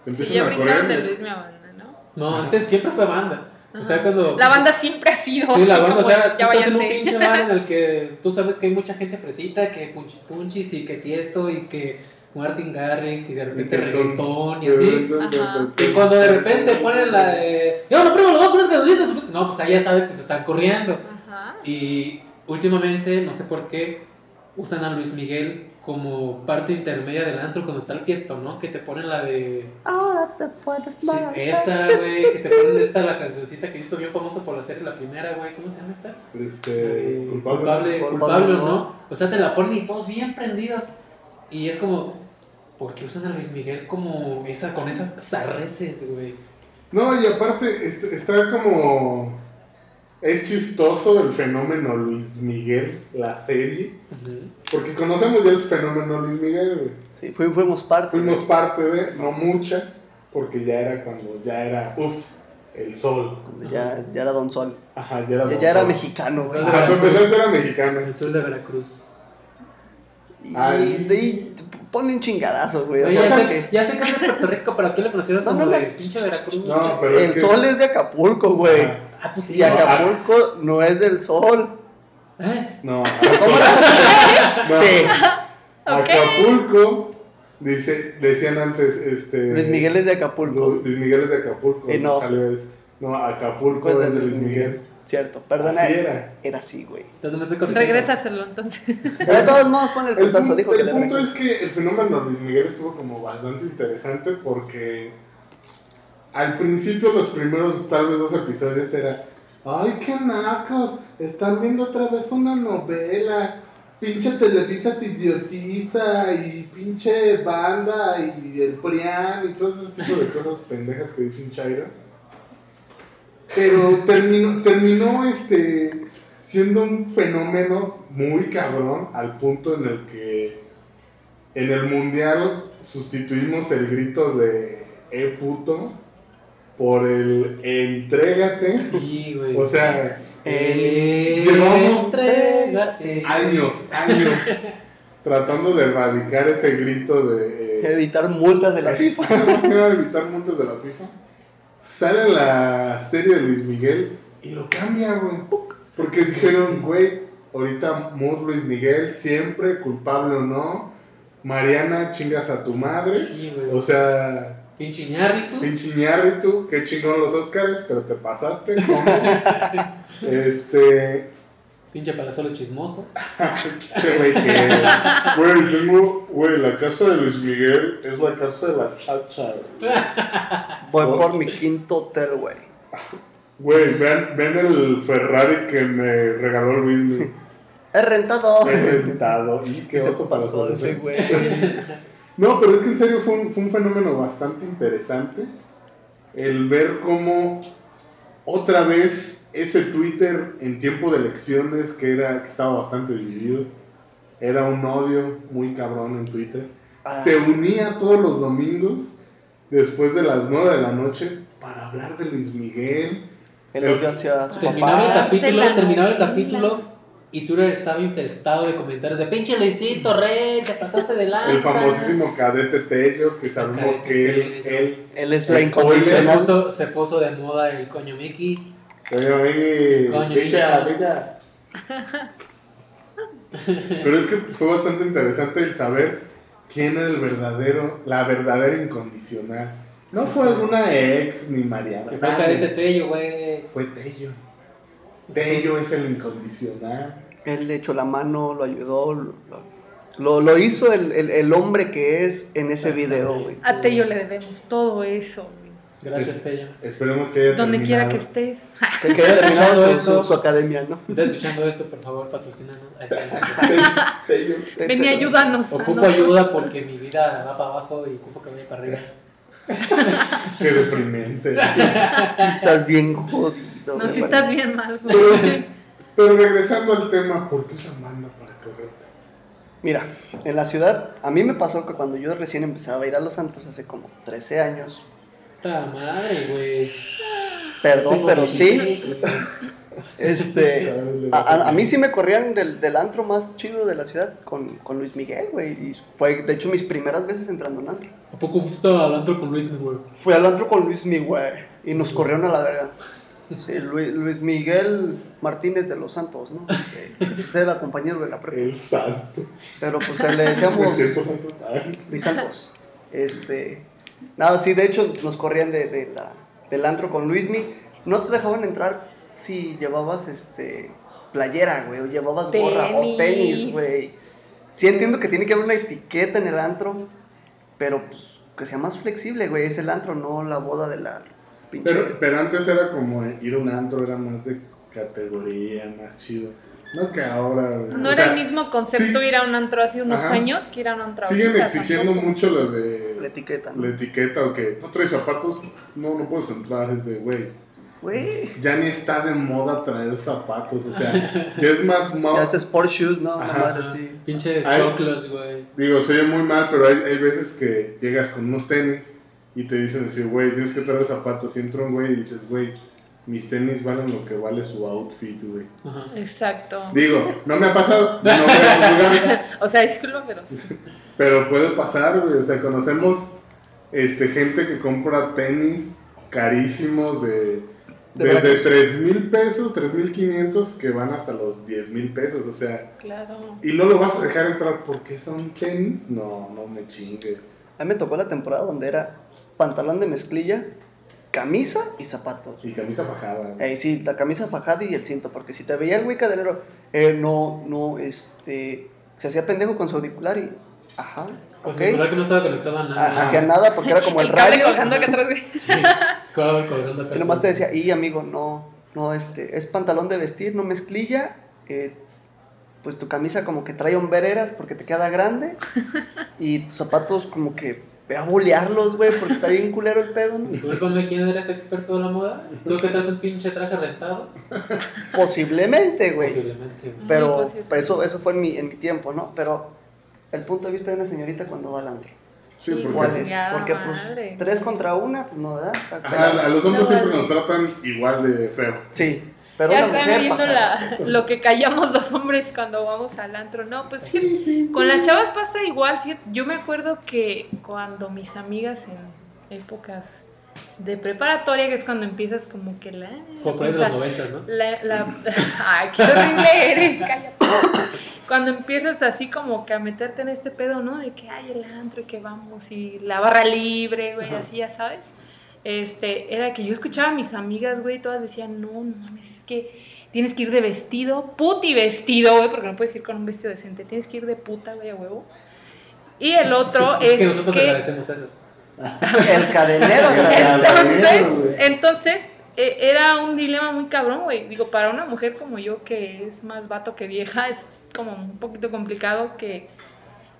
te Sí, empiezan ya a brincaron correr. de Luis mi banda, ¿no? No, antes siempre fue banda. O sea, Ajá. cuando. La banda siempre ha sido. Sí, la banda, o sea, tú ya estás en un pinche bar en el que tú sabes que hay mucha gente fresita, que punchis punchis y que tiesto y que Martin Garrix y de repente reggaetón y así. Ajá. Y cuando de repente ponen la de. Yo no pruebo los dos con las cancioncitas", No, pues ahí ya sabes que te están corriendo. Ajá. Y últimamente, no sé por qué, usan a Luis Miguel como parte intermedia del antro cuando está el fiesto, ¿no? Que te ponen la de. Ahora te puedes Sí, marchar. esa, güey, que te ponen esta, la cancioncita que hizo bien famosa por la serie, la primera, güey, ¿cómo se llama esta? Este, Eh, culpable. culpable, Culpable, culpables, ¿no? ¿no? O sea, te la ponen y todos bien prendidos. Y es como, ¿por qué usan a Luis Miguel como esa, con esas zarreces, güey? No, y aparte est- está como... Es chistoso el fenómeno Luis Miguel, la serie. Porque conocemos ya el fenómeno Luis Miguel, güey. Sí, fui- fuimos parte. Fuimos parte de, no mucha, porque ya era cuando ya era, uff, el sol. Cuando Ya, ya era Don Sol. Ajá, ya era Ya, Don ya era Sol. mexicano, güey. Sol. Ajá, para empezar era mexicano. El sur de Veracruz. Y Ay. ahí ponle un chingadazo, güey. O sea, ya, que- sé, ya sé que es de Puerto Rico, pero aquí le conocieron No, como no, de no. pinche Veracruz. No, pero es el que- sol es de Acapulco, güey. Ajá. Ah, pues sí. Y Acapulco no es del sol. ¿Eh? No, ¿Cómo no. Sí. Acapulco, dice, decían antes, este... Luis Miguel es de Acapulco. Lu- Luis Miguel es de Acapulco. Eh, no. Salió es, no, Acapulco Acapulco es de Luis Miguel. Cierto, perdona. Así era. Era así, güey. Entonces corrigiendo. Regrésaselo entonces. Pero de todos modos, pon el El, putazo. Dijo el punto es que el fenómeno Luis Miguel estuvo como bastante interesante porque al principio los primeros tal vez dos episodios era ay qué nacos, están viendo otra vez una novela, pinche Televisa te idiotiza y pinche banda y el Prián y todo ese tipo de cosas pendejas que dice un chairo. Pero terminó, terminó este, siendo un fenómeno muy cabrón al punto en el que en el mundial sustituimos el grito de eh puto por el entrégate. Sí, güey. O sea, Eh, llevamos entrégate. años, años tratando de erradicar ese grito de... eh, Evitar multas de la FIFA. Más que nada evitar multas de la FIFA. Sale la serie de Luis Miguel y lo cambia, güey. Porque dijeron, güey, ahorita Mood Luis Miguel, siempre, culpable o no. Mariana, chingas a tu madre. Sí, güey. O sea, Pinche Iñárritu. pinche qué chingón los Oscars, pero te pasaste. este, Pinche palazuelo chismoso. Este güey que. Güey, tengo. Güey, la casa de Luis Miguel es la casa de la chacha. güey. Voy por mi quinto hotel, güey. Güey, vean, vean el Ferrari que me regaló Luis Miguel. He rentado. He rentado. Y qué ¿Qué se oso pasó ese mujer. güey? No, pero es que en serio fue un, fue un fenómeno bastante interesante. El ver cómo otra vez ese Twitter en tiempo de elecciones que era que estaba bastante dividido. Era un odio muy cabrón en Twitter. Ah. se unía todos los domingos después de las 9 de la noche para hablar de Luis Miguel. El odio hacia su Terminaba el papá. capítulo, terminaba el capítulo y Twitter estaba infestado de comentarios de pinche Luisito Rey, te pasaste de lanza. El famosísimo cadete Tello, que sabemos que él, él, Él es la. Se incondicional. puso, se puso de moda el coño Mickey. Oye, oye, Coño, bella, niña. bella. Pero es que fue bastante interesante el saber quién era el verdadero, la verdadera incondicional. No fue alguna ex ni Mariana. Que fue el cadete Tello, güey. Fue Tello. Tello es el incondicional. Él le echó la mano, lo ayudó, lo, lo, lo hizo el, el, el hombre que es en ese video, güey. A Tello le debemos todo eso. Gracias, Tello. Esperemos que haya Donde quiera que estés. Que, haya terminado su, Esto- su- su academia, ¿no? Estás escuchando esto, por favor, patrocínanos. Tello. Ven y ayúdanos. Ocupo ayuda porque mi vida va para abajo y ocupo que vaya para arriba. Qué deprimente. Si estás bien jodido. No, si estás bien mal. güey. Pero, regresando al tema, ¿por qué usa manda para correrte? Mira, en la ciudad, a mí me pasó que cuando yo recién empezaba a ir a los antros hace como 13 años, Puta madre, güey. perdón, pero sí, 16, güey. este, a, a- a mí sí me corrían del, del antro más chido de la ciudad con, con Luis Miguel, güey, y fue de hecho mis primeras veces entrando un antro. ¿A poco fuiste al antro con Luis, güey? Fui al antro con Luis Miguel y nos corrieron a la verga. Sí, Luis, Luis Miguel Martínez de los Santos, ¿no? Ese era compañero de la prepa. El santo. Pero pues le decíamos. Ay, Luis Santos. Este, nada, sí, de hecho nos corrían de, de la, del antro con Luismi. No te dejaban entrar si llevabas este playera, güey, o llevabas gorra o Tenis. tenis, güey. Sí entiendo que tiene que haber una etiqueta en el antro, pero pues que sea más flexible, güey, es el antro, no la boda de la pinche. Pero, pero antes era como ir a un antro, era más de categoría, más chido. No que ahora. güey. No O era sea, el mismo concepto sí. ir a un antro hace unos Ajá. años que ir a un antro Siguen ahorita exigiendo tampoco. mucho lo de la etiqueta, ¿no? la etiqueta o que no traes zapatos, no, no puedes entrar. Es de, güey, Güey, ya ni está de moda traer zapatos. O sea, ya es más. mo- ya es sport shoes, ¿no? Ajá. madre así. Pinches choclos, güey. Digo, se oye muy mal, pero hay, hay veces que llegas con unos tenis y te dicen así, güey, tienes que traer zapatos. Y entra un güey y dices, güey, mis tenis valen lo que vale su outfit, güey. Ajá. Exacto. Digo, no me ha pasado, no O sea, disculpa, pero sí. pero puede pasar, güey. O sea, conocemos este, gente que compra tenis carísimos de... De Desde Veracruz. 3 mil pesos, 3 mil 500 que van hasta los 10 mil pesos, o sea, Claro. y no lo vas a dejar entrar porque son tenis, no, no me chingues. A mí me tocó la temporada donde era pantalón de mezclilla, camisa y zapatos. Y camisa bajada. Eh, sí, la camisa fajada y el cinto, porque si te veía el güey cadenero, eh, no, no, este, se hacía pendejo con su auricular y, ajá, Con ok, su celular que no estaba conectado a Ah, nada. hacía nada porque era como el, cable radio. colgando acá atrás. Sí, colgando acá. Y nomás te decía, y amigo, no, no, este, es pantalón de vestir, no mezclilla, eh, pues tu camisa como que trae hombreras porque te queda grande, y tus zapatos como que ve a bolearlos, güey, porque está bien culero el pedo, ¿no? Discúlpame, ¿quién eres experto de la moda? ¿Tú que traes un pinche traje rentado? Posiblemente, güey. Posiblemente. güey. Pero posible. eso, eso fue en mi, en mi tiempo, ¿no? Pero el punto de vista de una señorita cuando va al antro. Sí, porque- ¿Cuáles? Chingada Porque pues madre. tres contra una, pues no, ¿verdad? Ajá, a los hombres No, siempre vale. nos tratan igual de feo. Sí, pero ya una están mujer viendo la- lo que callamos los hombres cuando vamos al antro. No, pues fíjate, con las chavas pasa igual. Fíjate, yo me acuerdo que cuando mis amigas en épocas de preparatoria, que es cuando empiezas como que la... Como por los noventas, ¿no? la, la- ay, qué horrible eres, cállate. Cuando empiezas así como que a meterte en este pedo, ¿no? De que hay el antro y que vamos y la barra libre, güey, Ajá. así ya sabes. Este, era que yo escuchaba a mis amigas, güey, todas decían, no, no mames, es que tienes que ir de vestido, puti vestido, güey, porque no puedes ir con un vestido decente, tienes que ir de puta, güey, a huevo. Y el otro es, Es que nosotros que... agradecemos eso. El cadenero de la Entonces, güey. entonces eh, era un dilema muy cabrón, güey. Digo, para una mujer como yo, que es más vato que vieja, es como un poquito complicado que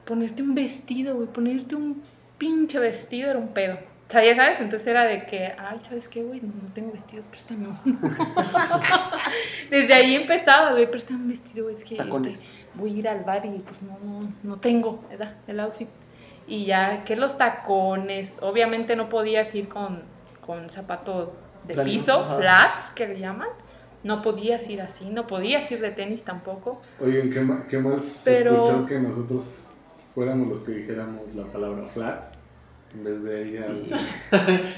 ponerte un vestido, güey, ponerte un pinche vestido era un pedo. O sea, ya sabes, entonces era de que, ay, ¿sabes qué, güey? No, no tengo vestido, préstame. Desde ahí empezaba, güey, préstame un vestido, güey, es que este, voy a ir al bar y pues no, no, no tengo, ¿verdad? El outfit. Y ya que los tacones, obviamente no podías ir con, con zapato de Plano, piso, ajá. flats, que le llaman. No podías ir así, no podías ir de tenis tampoco. Oigan, ¿qué, qué más se Pero- escuchó que nosotros fuéramos los que dijéramos la palabra flats en vez de ella?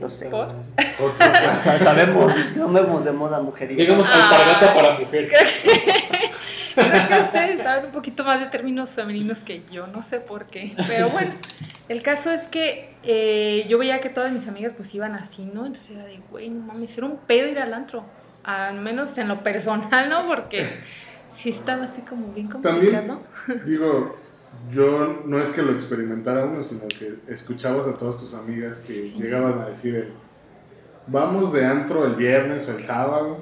No sé. Sabemos, no vemos de moda mujeril. Digamos Ah. alpargata para mujer. Creo que ustedes saben un poquito más de términos femeninos que yo, no sé por qué. Pero bueno, el caso es que eh, yo veía que todas mis amigas pues iban así, ¿no? Entonces era de, güey, no mames, era un pedo ir al antro. Al menos en lo personal, ¿no? Porque sí estaba así como bien complicado. Digo, yo no es que lo experimentara uno, sino que escuchabas a todas tus amigas que Sí. llegaban a decir el, vamos de antro el viernes o el sábado,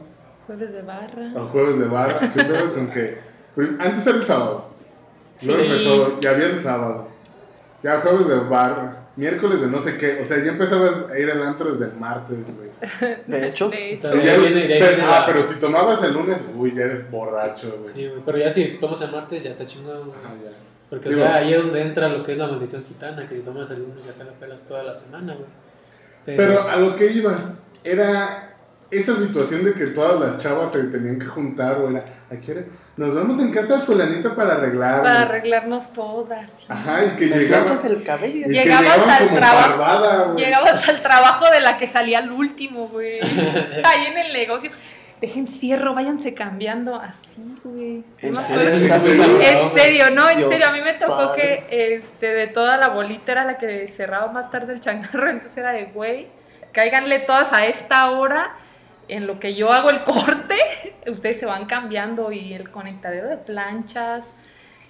Jueves de barra. o jueves de barra, pedo con que prim- antes era el sábado, luego Sí. empezó, ya había el sábado, ya jueves de barra, miércoles de no sé qué, o sea, ya empezabas a ir al antro desde el martes, güey. De hecho, De O sea, ya- viene, pero, ah, la- pero si tomabas el lunes, uy, ya eres borracho, güey. Sí, güey, pero ya si tomas el martes ya está chingado. Porque o Digo- sea, ahí es donde entra lo que es la maldición gitana, que si tomas el lunes ya te la pelas toda la semana, güey. Pero a lo que iba, era esa situación de que todas las chavas se tenían que juntar, o era, ¿a qué hora? Nos vemos en casa de fulanita para arreglarnos. para arreglarnos todas. sí. Ajá, y que planchas el cabello. y Llegabas al trabajo. Llegabas al trabajo de la que salía al último, güey. Ahí en el negocio. Dejen cierro, váyanse cambiando así, güey. ¿En No me serio? En serio, no, en Dios serio, a mí me tocó padre. que este, de toda la bolita era la que cerraba más tarde el changarro, entonces era de, güey, cáiganle todas a esta hora, en lo que yo hago el corte, ustedes se van cambiando y el conectadero de planchas,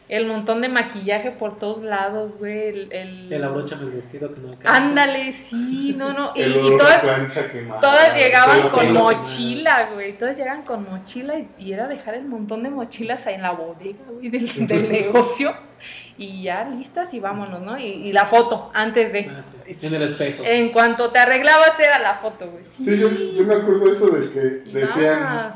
el montón de maquillaje por todos lados, güey, el... el- El abróchame el vestido que no alcanza. Ándale, sí, no, no, y, El y todas... plancha quemada, Todas llegaban con mochila, güey. Todas llegaban con mochila y, y era dejar el montón de mochilas ahí en la bodega, güey, del, del negocio. Y ya listas y vámonos, ¿no? Y, y la foto antes de. Ah, sí, En el espejo. En cuanto te arreglabas era la foto, güey. Sí, yo, yo me acuerdo eso de que Y decían.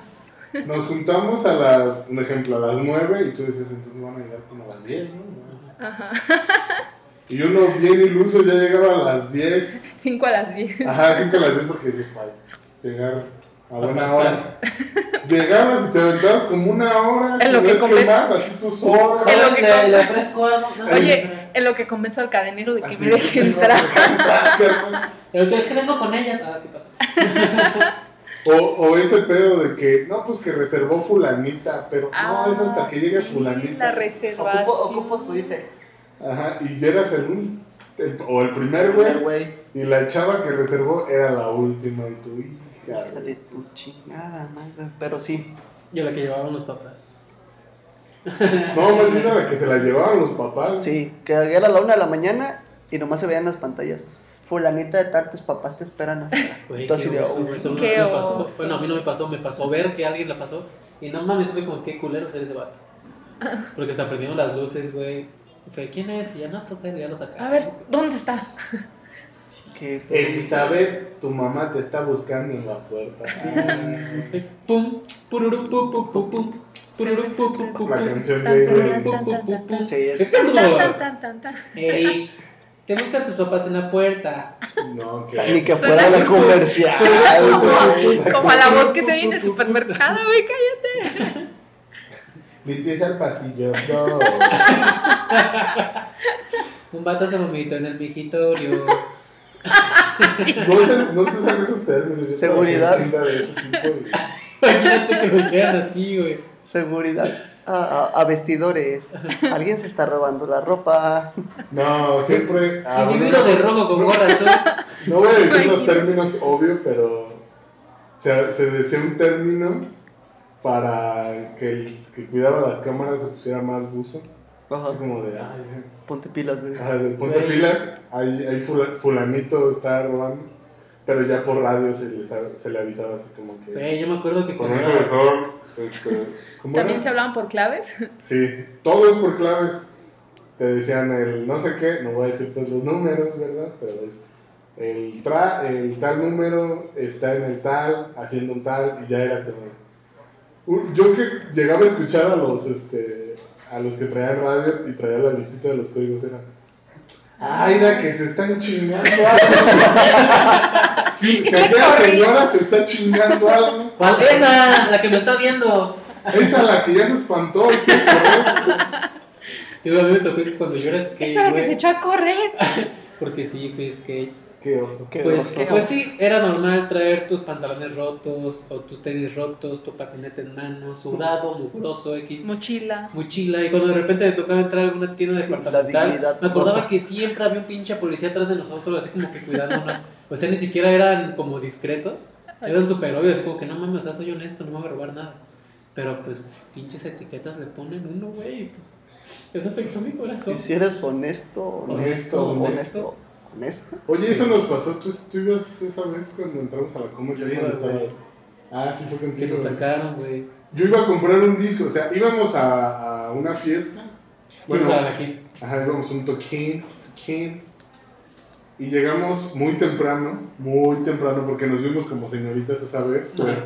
Nos juntamos a las, un ejemplo, a las 9 y tú decías, entonces van a llegar como a las 10, ¿no? Ajá. Y uno bien iluso ya llegaba a las 10, 5 a las 10. ajá, 5 a las 10 porque dije, llegar a buena hora. Llegabas y te aventabas como una hora, En lo no que es que más, así tú solo. En lo que le, le ofrezco algo. No, Oye, en lo que convenzo al cadenero de que Así, me deje entrar. Pero es que vengo con ellas. Ah, ¿qué pasa? O, o ese pedo de que, no, pues que reservó fulanita, pero Ah, no, es hasta que llegue sí, fulanita. La reservación. Ocupo, ocupo su IFE. Ajá, y ya eras el, o el primer güey, güey. y la chava que reservó era la última, y tú, hija, de tu chingada madre. Pero sí. Yo la que llevaban los papás. No, más bien a la que se la llevaban los papás. Sí, que era la una de la mañana y nomás se veían las pantallas. Fulanita de tal, tus papás te esperan afuera. Güey, Entonces, qué de, oso, güey, eso no Qué me pasó. Bueno, a mí no me pasó, me pasó ver que alguien la pasó. Y no mames, fue como qué culero ser ese vato. Porque está prendiendo las luces, güey. Fue, ¿quién es? Y ya no, pues él ya lo sacaron. A ver, ¿dónde está? que Elizabeth, tu mamá te está buscando en la puerta. Pum, pum, pum, pum, pum. La canción de... Sí, ¿Qué es- pedo? Te buscan tus papás en la puerta. No, Ni que... que fuera la comercial. Como a la voz que se viene el supermercado, güey, cállate. Limpieza el pasillo. No. Un vato se vomitó en el vigitorio. No se, no se usan esos términos. Seguridad. en Imagínate que lo quieran así, güey. Seguridad. A, a- a vestidores. Alguien se está robando la ropa. No, siempre. ah, Individuo bueno, de robo con gorra azul. No voy a decir los términos obvio, pero se, se decía un término para que el que cuidaba las cámaras se pusiera más buzo. Ajá. Así como de, ay, sí. Ponte pilas, güey. Ponte pilas, ahí, ahí fula- fulanito está robando. Pero ya por radio se le, se le avisaba así como que. Yo me acuerdo que Con cuando un era- mejor. Este, ¿cómo También era? se hablaban por claves. Sí, todo es por claves. Te decían el no sé qué, no voy a decir pues los números, ¿verdad? Pero es el, tra, el tal número está en el tal, haciendo un tal, y ya era como. Un- Yo que llegaba a escuchar a los este a los que traían radio y traía la listita de los códigos era. Ay, la que se están chingando algo. que aquella señora se está chingando algo. ¿Cuál esa? La que me está viendo. Esa la que ya se espantó. hay que correr. Y a mí me tocó que cuando yo era skate, Esa la que se echó a correr. Porque sí, fui skate. Qué oso. Qué Pues, oso. pues sí, era normal traer tus pantalones rotos, o tus tenis rotos, tu patinete en mano, sudado, mugroso, X, Mochila. mochila. Y cuando de repente me tocaba entrar a alguna tienda departamental, me acordaba que siempre había un pinche policía atrás de nosotros, así como que cuidándonos. O sea, ni siquiera eran como discretos, eran súper obvios, como que no mames, o sea, soy honesto, no me voy a robar nada. Pero pues, pinches etiquetas le ponen uno, güey. Eso afectó mi corazón. Si eres honesto, honesto, Honesto, honesto, honesto. Oye, eso nos pasó. ¿Tú, tú ibas esa vez cuando entramos a la Comer? Ya Yo cuando iba, estaba. Ah, sí, fue Que contigo. nos güey. sacaron, güey. Yo iba a comprar un disco. O sea, íbamos a, a una fiesta. Bueno, Bueno, aquí. ajá, íbamos a un toquín, toquín. Y llegamos muy temprano, muy temprano, porque nos vimos como señoritas esa vez. Fue,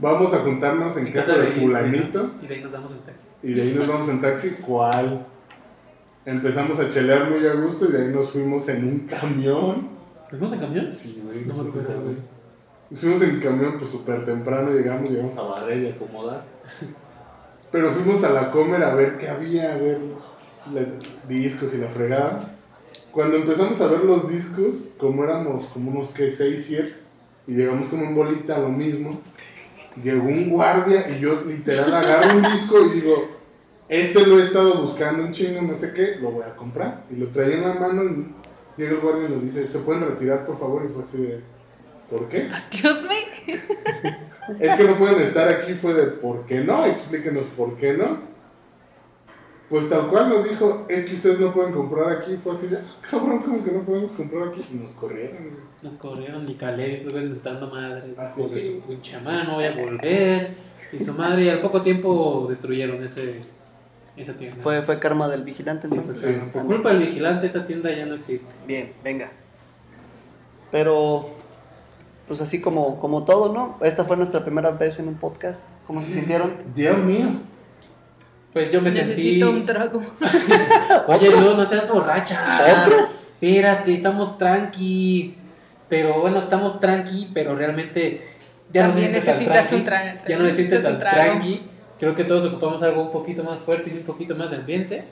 vamos a juntarnos en casa de fulanito. Y de ahí nos damos el taxi. Y de ahí nos vamos en taxi. ¿Cuál? Empezamos a chelear muy a gusto y de ahí nos fuimos en un camión. ¿Fuimos en camión? Sí, güey. No me nos fuimos en acuerdo, camión. güey. Nos fuimos en camión pues súper temprano, llegamos, llegamos a barrer y acomodar. Pero fuimos a la comer a ver qué había, a ver la- discos y la fregada. Cuando empezamos a ver los discos, como éramos como unos que 6, 7, y llegamos como en bolita a lo mismo, llegó un guardia y yo literal agarro un disco y digo, este lo he estado buscando un chingo, no sé qué, lo voy a comprar. Y lo traía en la mano y llega el guardia y nos dice, ¿se pueden retirar por favor? Y fue así de, ¿por qué? Excuse me. Es que no pueden estar aquí, fue de ¿por qué no? Explíquenos por qué no. Pues tal cual nos dijo, es que ustedes no pueden comprar aquí. Fue así de, "Ah, cabrón, como que no podemos comprar aquí. Y nos corrieron. güey. Nos corrieron y calé, estos güeyes mentando madre. Ah, sí, Hijo de sí. su pinche madre, no voy a volver. Y su madre, y al poco tiempo destruyeron ese, esa tienda. Fue, fue karma del vigilante entonces. Sí, Por culpa del vigilante, esa tienda ya no existe. Bien, venga. Pero, pues así como, como todo, ¿no? Esta fue nuestra primera vez en un podcast. ¿Cómo se sintieron? Dios mío. Pues yo me Necesito sentí. un trago. Oye, no, no seas borracha. ¿Otro? Espérate, estamos tranqui. Pero bueno, estamos tranqui, pero realmente ya no siente tan necesitas tranqui. un trago. Ya no necesitas tan un trago. tranqui. Creo que todos ocupamos algo un poquito más fuerte y un poquito más de ambiente.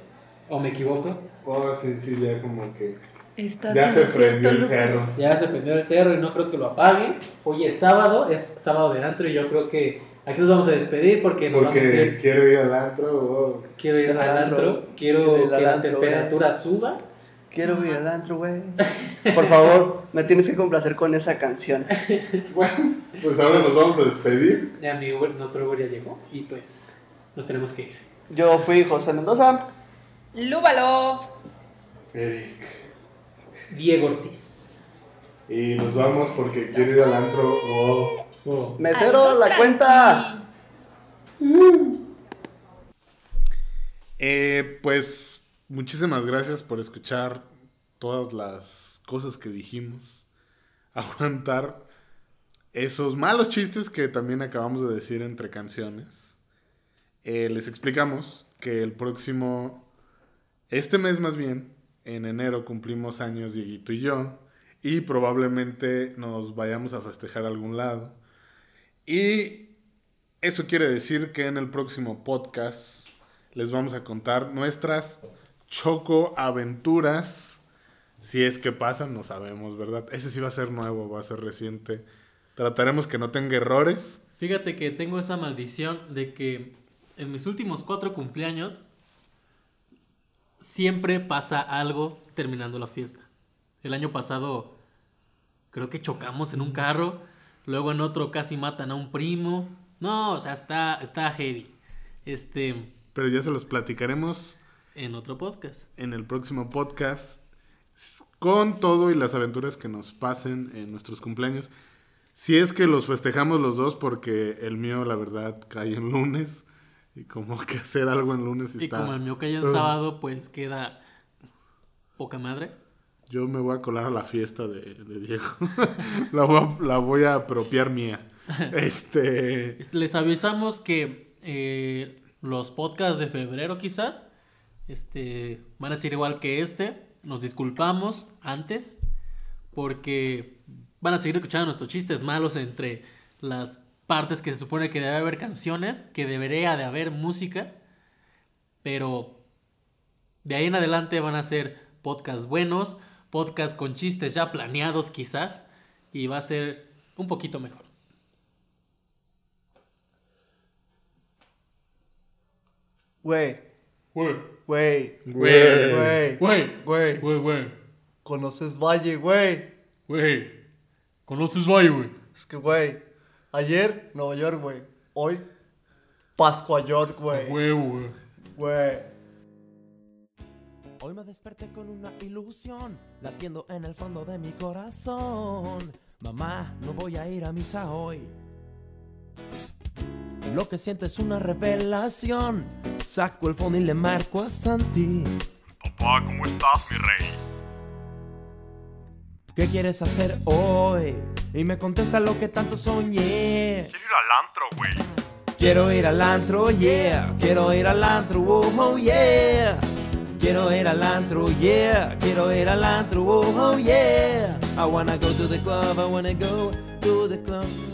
¿O me equivoco? Oh, sí, sí, ya como que. Estás Ya se prendió el cerro. Ya se prendió el cerro y no creo que lo apague. Hoy es sábado, es sábado de antro y yo creo que aquí nos vamos a despedir porque nos vamos a Porque ir. quiero ir al antro. oh. Quiero ir Al al antro. antro, quiero Quiero ir que la antro, temperatura suba. Quiero ir al antro, güey. Por favor, me tienes que complacer con esa canción. Bueno, pues ahora nos vamos a despedir. Ya mi Uber- nuestro Uber ya llegó y pues nos tenemos que ir. Yo fui José Mendoza. Lúbalo. Eric. Diego Ortiz. Y nos vamos porque quiero ir al antro. oh. Oh. Mesero, Algo la cuenta. Eh, pues muchísimas gracias por escuchar todas las cosas que dijimos. Aguantar esos malos chistes que también acabamos de decir entre canciones. Eh, les explicamos que el próximo, este mes más bien, En enero cumplimos años Dieguito y yo. Y probablemente nos vayamos a festejar a algún lado. Y eso quiere decir que en el próximo podcast les vamos a contar nuestras choco aventuras. Si es que pasan, no sabemos, ¿verdad? Ese sí va a ser nuevo, va a ser reciente. Trataremos que no tenga errores. Fíjate que tengo esa maldición de que en mis últimos cuatro cumpleaños siempre pasa algo terminando la fiesta. El año pasado creo que chocamos en un carro, luego en otro casi matan a un primo. No, o sea, está, está heavy. Este, Pero ya se los platicaremos en otro podcast. en el próximo podcast con todo y las aventuras que nos pasen en nuestros cumpleaños. Si es que los festejamos los dos, porque el mío, la verdad, cae en lunes. Y como que hacer algo en lunes Y está... como el mío cae en sábado, pues queda poca madre. Yo me voy a colar a la fiesta de, Diego. la, voy a, la voy a apropiar mía. Este... Les avisamos que eh, los podcasts de febrero quizás este, van a ser igual que este. Nos disculpamos antes porque van a seguir escuchando nuestros chistes malos entre las partes que se supone que debe haber canciones, que debería de haber música, pero de ahí en adelante van a ser podcasts buenos, podcasts con chistes ya planeados quizás, y va a ser un poquito mejor. Güey, Güey, güey, Güey. güey, güey, güey. güey, güey. ¿Conoces Valle, güey? Güey, ¿conoces Valle, güey? Es que, güey, ayer Nueva York, güey. Hoy Pascua York, güey. Huevo, güey. Güey. Hoy me desperté con una ilusión, latiendo en el fondo de mi corazón. Mamá, no voy a ir a misa hoy. Lo que siento es una revelación. Saco el phone y le marco a Santi. Papá, ¿cómo estás, mi rey? ¿Qué quieres hacer hoy? Y me contesta lo que tanto soñé. Quiero ir al antro, güey. Quiero ir al antro, yeah. Quiero ir al antro, oh, oh, yeah. Quiero ir al antro, yeah. Quiero ir al antro, oh, oh, yeah. I wanna go to the club, I wanna go to the club.